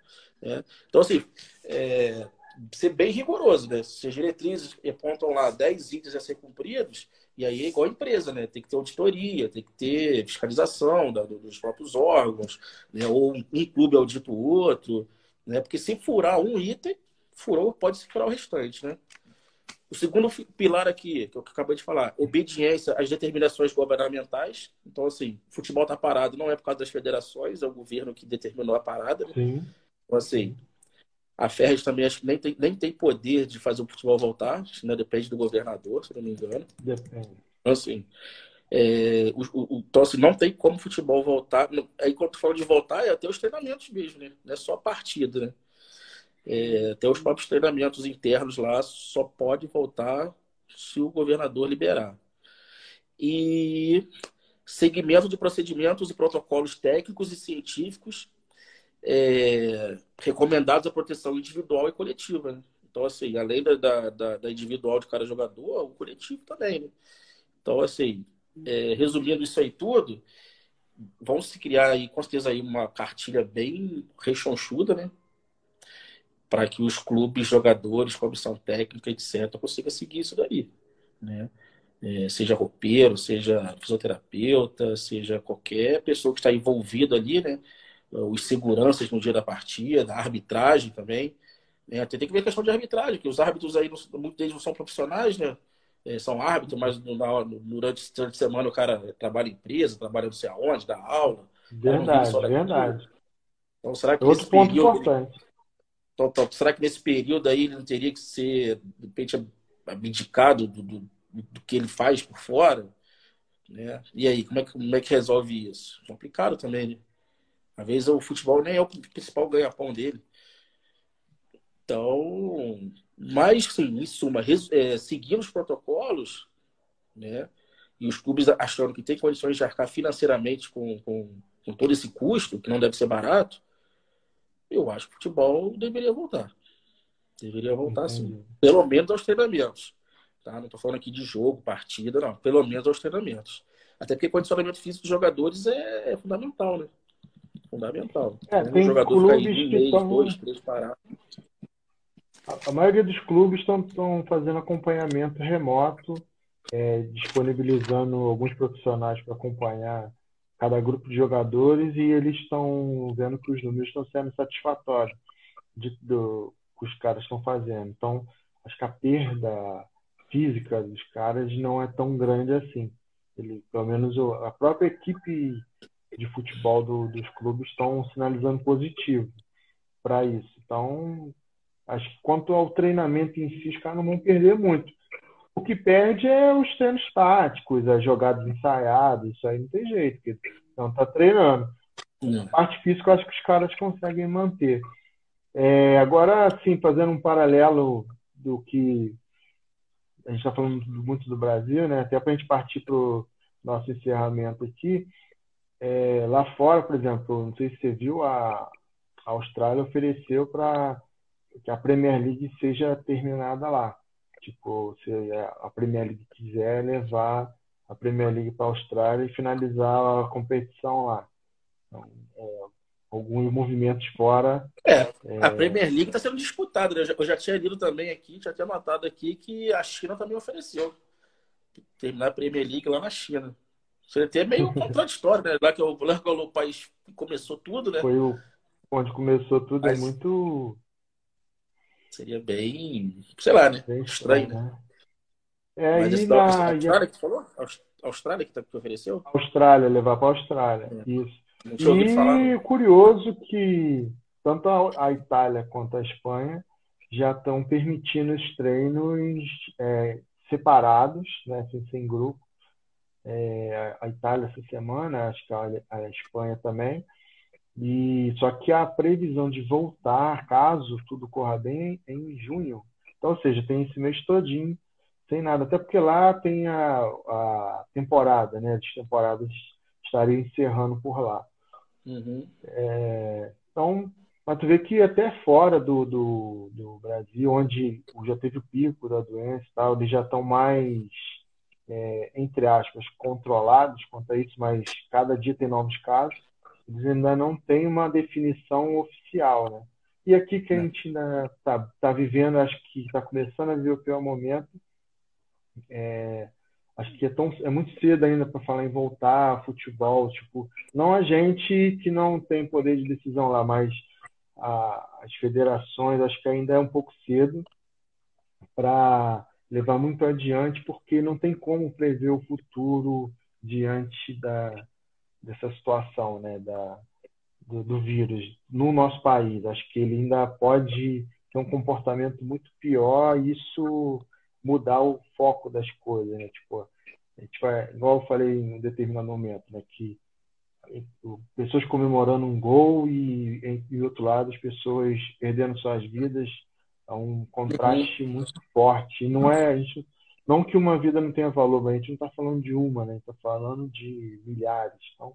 Né? Então, assim, é, ser bem rigoroso, né? Se as diretrizes apontam lá 10 itens a ser cumpridos, e aí é igual a empresa, né? Tem que ter auditoria, tem que ter fiscalização da, dos próprios órgãos, né? ou um clube audita o outro, né? Porque se furar um item, furou, pode se furar o restante, né? O segundo pilar aqui, que eu acabei de falar, obediência às determinações governamentais. Então, assim, futebol está parado não é por causa das federações, é o governo que determinou a parada. Né? Então, assim, a Ferres também acho que nem tem, nem tem poder de fazer o futebol voltar, né? depende do governador, se não me engano. Depende. Então, assim, é, o, o, então, assim, não tem como o futebol voltar. Aí, quando tu fala de voltar, é até os treinamentos mesmo, né? Não é só a partida, né? É, até os próprios treinamentos internos lá só pode voltar se o governador liberar. E segmento de procedimentos e protocolos técnicos e científicos é, recomendados à proteção individual e coletiva. Né? Então, assim, além da, da, da, individual de cada jogador, o coletivo também. Né? Então, assim, é, resumindo isso aí tudo, vão se criar aí, com certeza, aí uma cartilha bem rechonchuda, né? Para que os clubes, jogadores, comissão técnica, etc., consigam seguir isso daí, né? É, seja roupeiro, seja fisioterapeuta, seja qualquer pessoa que está envolvida ali, né? os seguranças no dia da partida, a arbitragem também. Né? Tem que ver a questão de arbitragem, que os árbitros aí, muitos deles não são profissionais, né? É, são árbitros, mas durante a semana o cara trabalha em empresa, trabalha não sei aonde, dá aula. Verdade, verdade. Então, será que Outro ponto período, importante. Então, então, será que nesse período aí ele não teria que ser, de repente, abdicado do, do, do que ele faz por fora? Né? E aí, como é, que, como é que resolve isso? Complicado também, né? Às vezes o futebol nem é o principal ganha-pão dele. Então, mas sim, em suma, é, seguindo os protocolos, né? E os clubes achando que tem condições de arcar financeiramente com, com, com todo esse custo, que não deve ser barato, eu acho que o futebol deveria voltar. Deveria voltar Entendi. sim. Pelo menos aos treinamentos. Tá? Não estou falando aqui de jogo, partida, não. Pelo menos aos treinamentos. Até porque condicionamento físico dos jogadores é, é fundamental, né? fundamental. É, tem jogador clubes que mês, dois, três parados. A, a maioria dos clubes estão fazendo acompanhamento remoto, é, disponibilizando alguns profissionais para acompanhar cada grupo de jogadores e eles estão vendo que os números estão sendo satisfatórios de, do que os caras estão fazendo. Então, acho que a perda física dos caras não é tão grande assim. Ele, pelo menos a própria equipe de futebol do, dos clubes estão sinalizando positivo para isso. Então, acho que quanto ao treinamento em si, os caras não vão perder muito. O que perde é os treinos táticos, as jogadas ensaiadas, isso aí não tem jeito, porque não tá treinando. A parte física eu acho que os caras conseguem manter. É, agora, assim, fazendo um paralelo do que a gente está falando muito do Brasil, né? Até para a gente partir para o nosso encerramento aqui. É, lá fora, por exemplo, não sei se você viu, a, a Austrália ofereceu para que a Premier League seja terminada lá. Tipo, se a Premier League quiser levar a Premier League para a Austrália e finalizar a competição lá. Então, é, alguns movimentos fora. É, é... a Premier League está sendo disputada. Né? Eu já tinha lido também aqui, já tinha notado aqui que a China também ofereceu terminar a Premier League lá na China. Seria até meio contraditório, né? Lá que, o, lá que o país começou tudo, né? Foi o, onde começou tudo, é é muito Seria bem, sei lá, né? Bem estranho, né? né? É, Mas e na... Austrália que falou? Austrália que, tá, que ofereceu? Austrália, levar para a Austrália, é. isso. E falar, né? curioso que tanto a, a, Itália quanto a Espanha já estão permitindo os treinos é, separados, né, assim, sem grupo. É, a Itália essa semana, acho que a, a Espanha também, e só que a previsão de voltar, caso tudo corra bem, é em junho. Então, ou seja, tem esse mês todinho sem nada, até porque lá tem a, a temporada, né? As temporadas estariam encerrando por lá. Uhum. É, então, mas tu vê que até fora do, do, do, Brasil, onde já teve o pico da doença e tal, eles já estão mais, é, entre aspas, controlados quanto a isso, mas cada dia tem novos casos eles ainda não têm uma definição oficial, né? E aqui que a é. gente ainda está tá vivendo, acho que está começando a viver o pior momento. É, acho que é, tão, é muito cedo ainda para falar em voltar a futebol. Tipo, não a gente que não tem poder de decisão lá, mas a, as federações, acho que ainda é um pouco cedo para levar muito adiante, porque não tem como prever o futuro diante da, dessa situação, né, da, do, do, vírus no nosso país. Acho que ele ainda pode ter um comportamento muito pior e isso mudar o foco das coisas, né? Tipo, tipo igual eu falei em um determinado momento, né, que pessoas comemorando um gol e em outro lado as pessoas perdendo suas vidas é um contraste uhum. muito forte e não é a gente não que uma vida não tenha valor, mas a gente não está falando de uma, né? está falando de milhares. Então,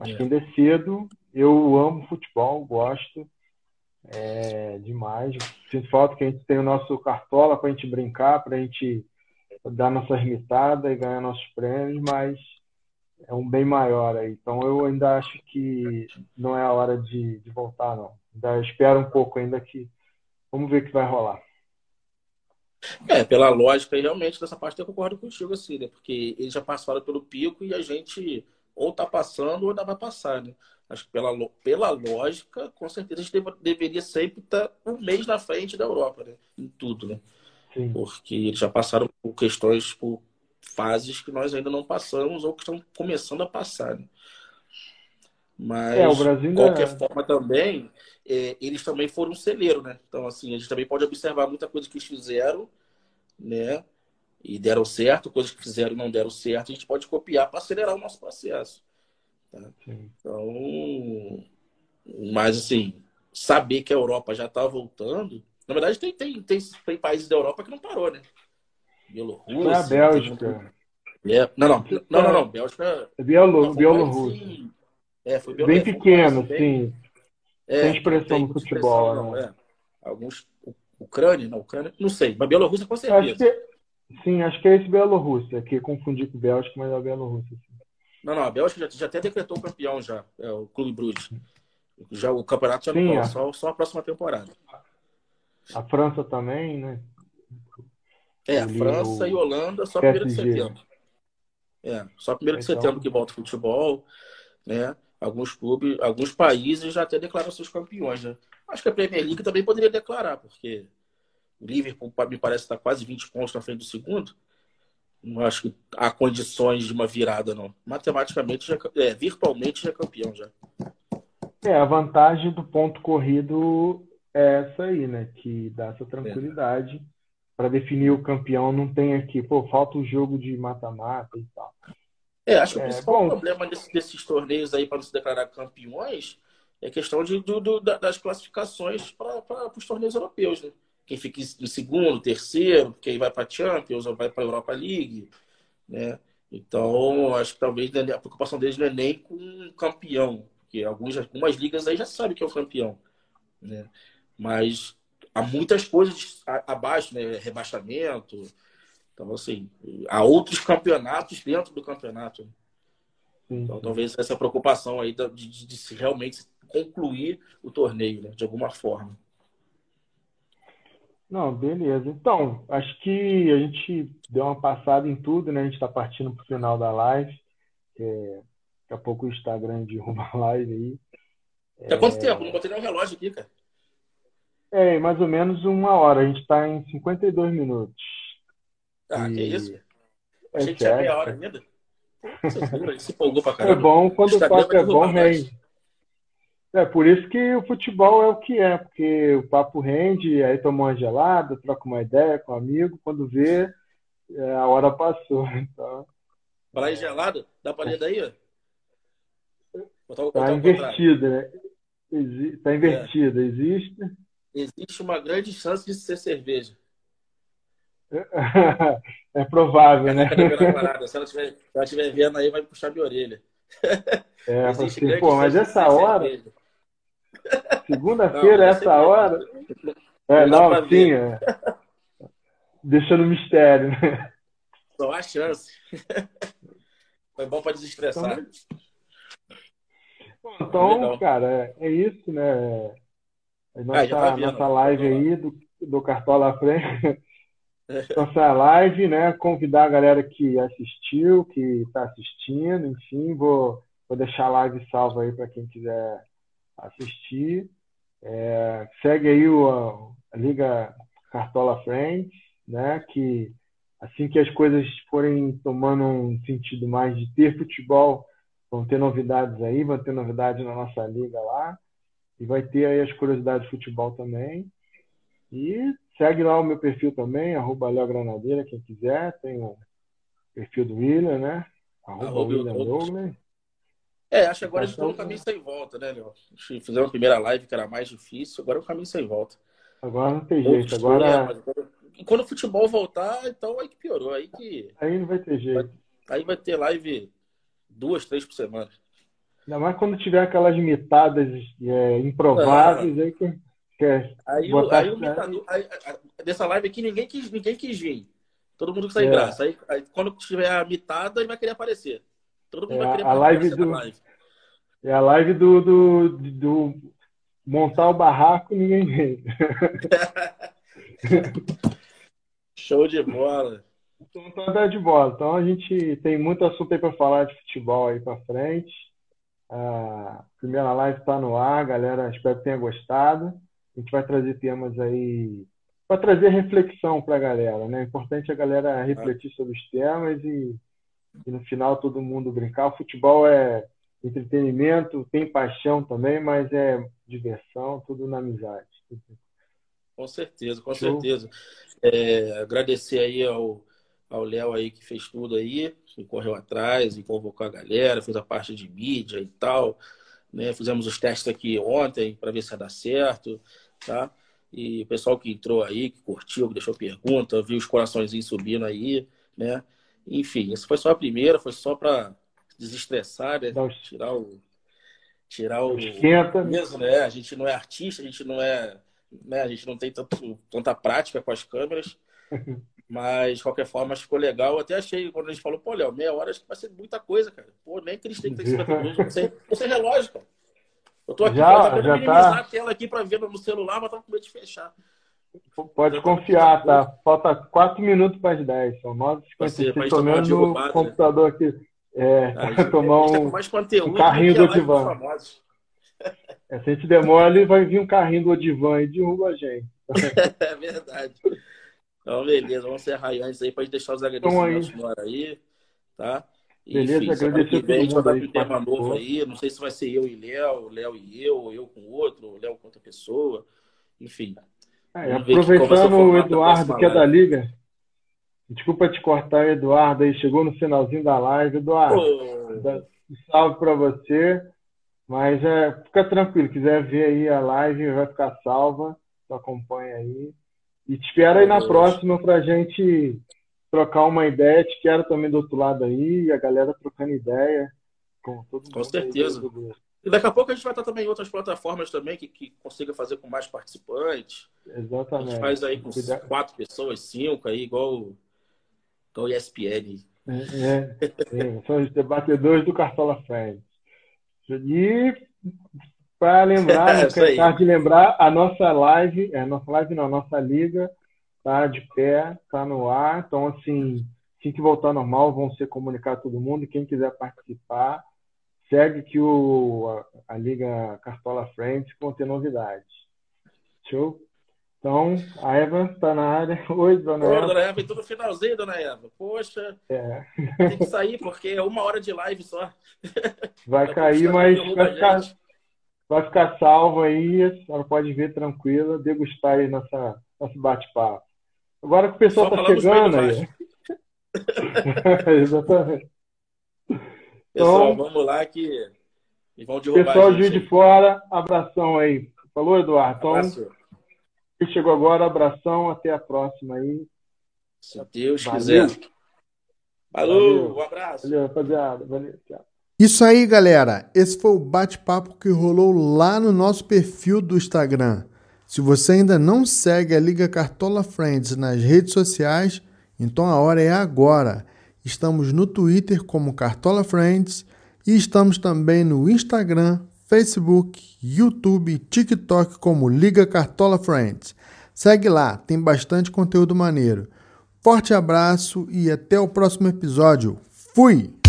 acho é. que ainda é cedo. Eu amo futebol, gosto é, demais. Sinto falta que a gente tem o nosso cartola para a gente brincar, para a gente dar nossa ermitada e ganhar nossos prêmios, mas é um bem maior aí. Então, eu ainda acho que não é a hora de, de voltar, não. Ainda espero um pouco ainda que... Vamos ver o que vai rolar. É, pela lógica, realmente, dessa parte eu concordo contigo, assim, né? Porque eles já passaram pelo pico e a gente ou tá passando ou ainda vai passar, né? Acho que pela, pela lógica, com certeza a gente deve, deveria sempre estar tá um mês na frente da Europa, né? Em tudo, né? Sim. Porque eles já passaram por questões, por fases que nós ainda não passamos ou que estão começando a passar, né? Mas, é, de qualquer é... forma também, é, eles também foram um celeiro, né? Então, assim, a gente também pode observar muita coisa que eles fizeram, né? E deram certo, coisas que fizeram e não deram certo, a gente pode copiar para acelerar o nosso processo. Tá? Então, mas assim, saber que a Europa já está voltando. Na verdade, tem, tem, tem, tem países da Europa que não parou, né? Bielorrússia. É a Bélgica. É, não, não, não, não, não, Bélgica. É Bielorrússia. É, foi Bem pequeno, sim. É, tem expressão no futebol. Expressão, né? é. Alguns. Ucrânia, não, Ucrânia, não sei, mas Bielorrússia com certeza. Acho que, sim, acho que é esse Bielorrússia, que confundi com Bélgica, mas é a Bielorrússia. Não, não, a Bélgica já, já até decretou campeão já, é o Clube Bruges. Já o campeonato já sim, não é. só, só a próxima temporada. A França também, né? É, a França o... e Holanda só primeiro de setembro. É, só primeiro de então... setembro que volta o futebol, né? Alguns clubes, alguns países já até declaram seus campeões. Né? Acho que a Premier League também poderia declarar, porque O Liverpool me parece estar quase 20 pontos na frente do segundo. Não acho que há condições de uma virada, não. Matematicamente, já, é, virtualmente já é campeão já. É, a vantagem do ponto corrido é essa aí, né? Que dá essa tranquilidade. É. Para definir o campeão, não tem aqui, pô, falta o jogo de mata-mata e tal. É, acho que o é, principal bom, problema desse, desses torneios aí para se declarar campeões é questão de, do, do, das classificações para os torneios europeus, né? Quem fica em segundo, terceiro, quem vai para a Champions ou vai para a Europa League, né? Então, acho que talvez a preocupação deles não é nem com um campeão, porque alguns, algumas ligas aí já sabem que é o campeão, né? Mas há muitas coisas abaixo, né? Rebaixamento, então, assim, há outros campeonatos dentro do campeonato. Então, talvez essa preocupação aí de, de, de se realmente concluir o torneio, né? De alguma forma. Não, beleza. Então, acho que a gente deu uma passada em tudo, né? A gente está partindo para o final da live. É, daqui a pouco o Instagram derruba a live aí. É... quanto tempo? Não botei nem um relógio aqui, cara. É, mais ou menos uma hora. A gente está em 52 minutos. Ah, e... que isso? É Achei que tinha meia hora ainda. Se empolgou pra caramba. É bom quando o papo é bom, rende. É por isso que o futebol é o que é, porque o papo rende, aí toma uma gelada, troca uma ideia com um amigo, quando vê, é, a hora passou. Então... Falar em gelado, dá pra ler daí? Botar, tá invertida, né? Exi... Tá invertida, é. existe. Existe uma grande chance de ser cerveja. É provável, né? Se ela estiver vendo aí, vai puxar minha orelha. É, assim, pô, mas essa hora. Segunda-feira, essa hora. É, não, sim. É. Deixa no mistério, né? Só há chance. Foi bom para desestressar. Então, então cara, é, é isso, né? A nossa, ah, tá nossa live aí do, do Cartola Frente nossa live, né? Convidar a galera que assistiu, que está assistindo, enfim, vou, vou deixar a live salva aí para quem quiser assistir. É, segue aí o, a, Liga Cartola Friends, né? Que assim que as coisas forem tomando um sentido mais de ter futebol, vão ter novidades aí, vão ter novidades na nossa liga lá. E vai ter aí as curiosidades de futebol também. E segue lá o meu perfil também, arroba Léo Granadeira, quem quiser. Tem o perfil do William, né? Arroba, arroba William Douglas. É, acho que agora a gente tá um caminho sem volta, né, Léo? Fizemos a primeira live que era mais difícil, agora é um caminho sem volta. Agora não tem jeito, agora... E quando o futebol voltar, então aí que piorou, aí que... Aí não vai ter jeito. Aí vai ter live duas, três por semana. Ainda mais quando tiver aquelas mitadas é, improváveis, ah. aí que... Quer aí, aí o mitador, aí, dessa live aqui ninguém quis, ninguém quis vir. Todo mundo que sai é. graça. Aí, aí, quando tiver a mitada, ele vai querer aparecer. Todo mundo é, vai querer a live do, live. É a live do, do, do montar o barraco ninguém vem. Show de bola. Então tá de bola. Então a gente tem muito assunto aí para falar de futebol aí para frente. A primeira live está no ar, galera. Espero que tenha gostado. A gente vai trazer temas aí para trazer reflexão para a galera, né? É importante a galera refletir sobre os temas e, e, no final todo mundo brincar. O futebol é entretenimento, tem paixão também, mas é diversão, tudo na amizade. Com certeza, com Show. certeza. É, agradecer aí ao ao Léo aí que fez tudo aí, que correu atrás e convocou a galera, fez a parte de mídia e tal. Né? Fizemos os testes aqui ontem para ver se ia dar certo tá? E o pessoal que entrou aí, que curtiu, que deixou pergunta, viu os coraçõezinhos subindo aí, né? Enfim, essa foi só a primeira, foi só para desestressar, né? Tirar o. Tirar o. Esquenta. Mesmo, né? A gente não é artista, a gente não é. Né? A gente não tem tanto, tanta prática com as câmeras. Mas, de qualquer forma, ficou legal. Eu até achei, quando a gente falou, pô, Léo, meia hora acho que vai ser muita coisa, cara. Pô, nem têm que ter 50 minutos. Você, você relógio, cara. Eu tô aqui já, já minimizar tá... a tela aqui para ver no celular, mas tô com medo de fechar. Pode confiar, tá? Falta 4 minutos para as 10. São 9h56. Tô vendo no né? computador aqui. É, a tomar um, um carrinho do Odivan. É, se a gente demora, ele vai vir um carrinho do Odivan e derruba a gente. é verdade. Então, beleza, vamos encerrar antes aí para deixar os agradecimentos então, aí. aí, tá? Beleza, Enfim, agradecer a gente vai dar um tema novo aí. Não sei se vai ser eu e Léo, Léo e eu, ou eu com outro, Léo com outra pessoa. Enfim. É, aproveitando o Eduardo, que é da Liga. Desculpa te cortar, Eduardo, aí chegou no finalzinho da live. Eduardo, salve para você. Mas é, fica tranquilo, quiser ver aí a live, vai ficar salva. Tu acompanha aí. E te espero aí na próxima para a gente trocar uma ideia. Te quero também do outro lado aí, a galera trocando ideia. Com, todo com certeza. E daqui a pouco a gente vai estar também em outras plataformas também que, que consiga fazer com mais participantes. Exatamente. A gente faz aí com quatro pessoas, cinco, aí, igual, igual ESPN. É, é, são os debatedores do Cartola Friends. E para lembrar, não quero de lembrar, a nossa live, é, nossa live não, a nossa liga tá de pé, tá no ar. Então, assim, assim que voltar normal, vão ser comunicar todo mundo. Quem quiser participar, segue que o, a, a Liga Cartola Friends vão ter novidades. Show? Então, a Eva está na área. Oi, dona Oi, Eva. dona Eva, e tudo finalzinho, dona Eva. Poxa, é. tem que sair porque é uma hora de live só. Vai tá cair, mas vai ficar, vai ficar salvo aí. A senhora pode ver tranquila, degustar aí nossa, nosso bate-papo. Agora que o pessoal está chegando aí. Exatamente. Pessoal, então, vamos lá que vão derrubar Pessoal de de fora, abração aí. Falou, Eduardo? Então, Abraço. quem chegou agora, abração, até a próxima aí. Se Deus Valeu. quiser. Falou, Valeu. um abraço. Valeu, rapaziada. Valeu, tchau. Isso aí, galera. Esse foi o bate-papo que rolou lá no nosso perfil do Instagram. Se você ainda não segue a Liga Cartola Friends nas redes sociais, então a hora é agora. Estamos no Twitter como Cartola Friends e estamos também no Instagram, Facebook, YouTube e TikTok como Liga Cartola Friends. Segue lá, tem bastante conteúdo maneiro. Forte abraço e até o próximo episódio. Fui!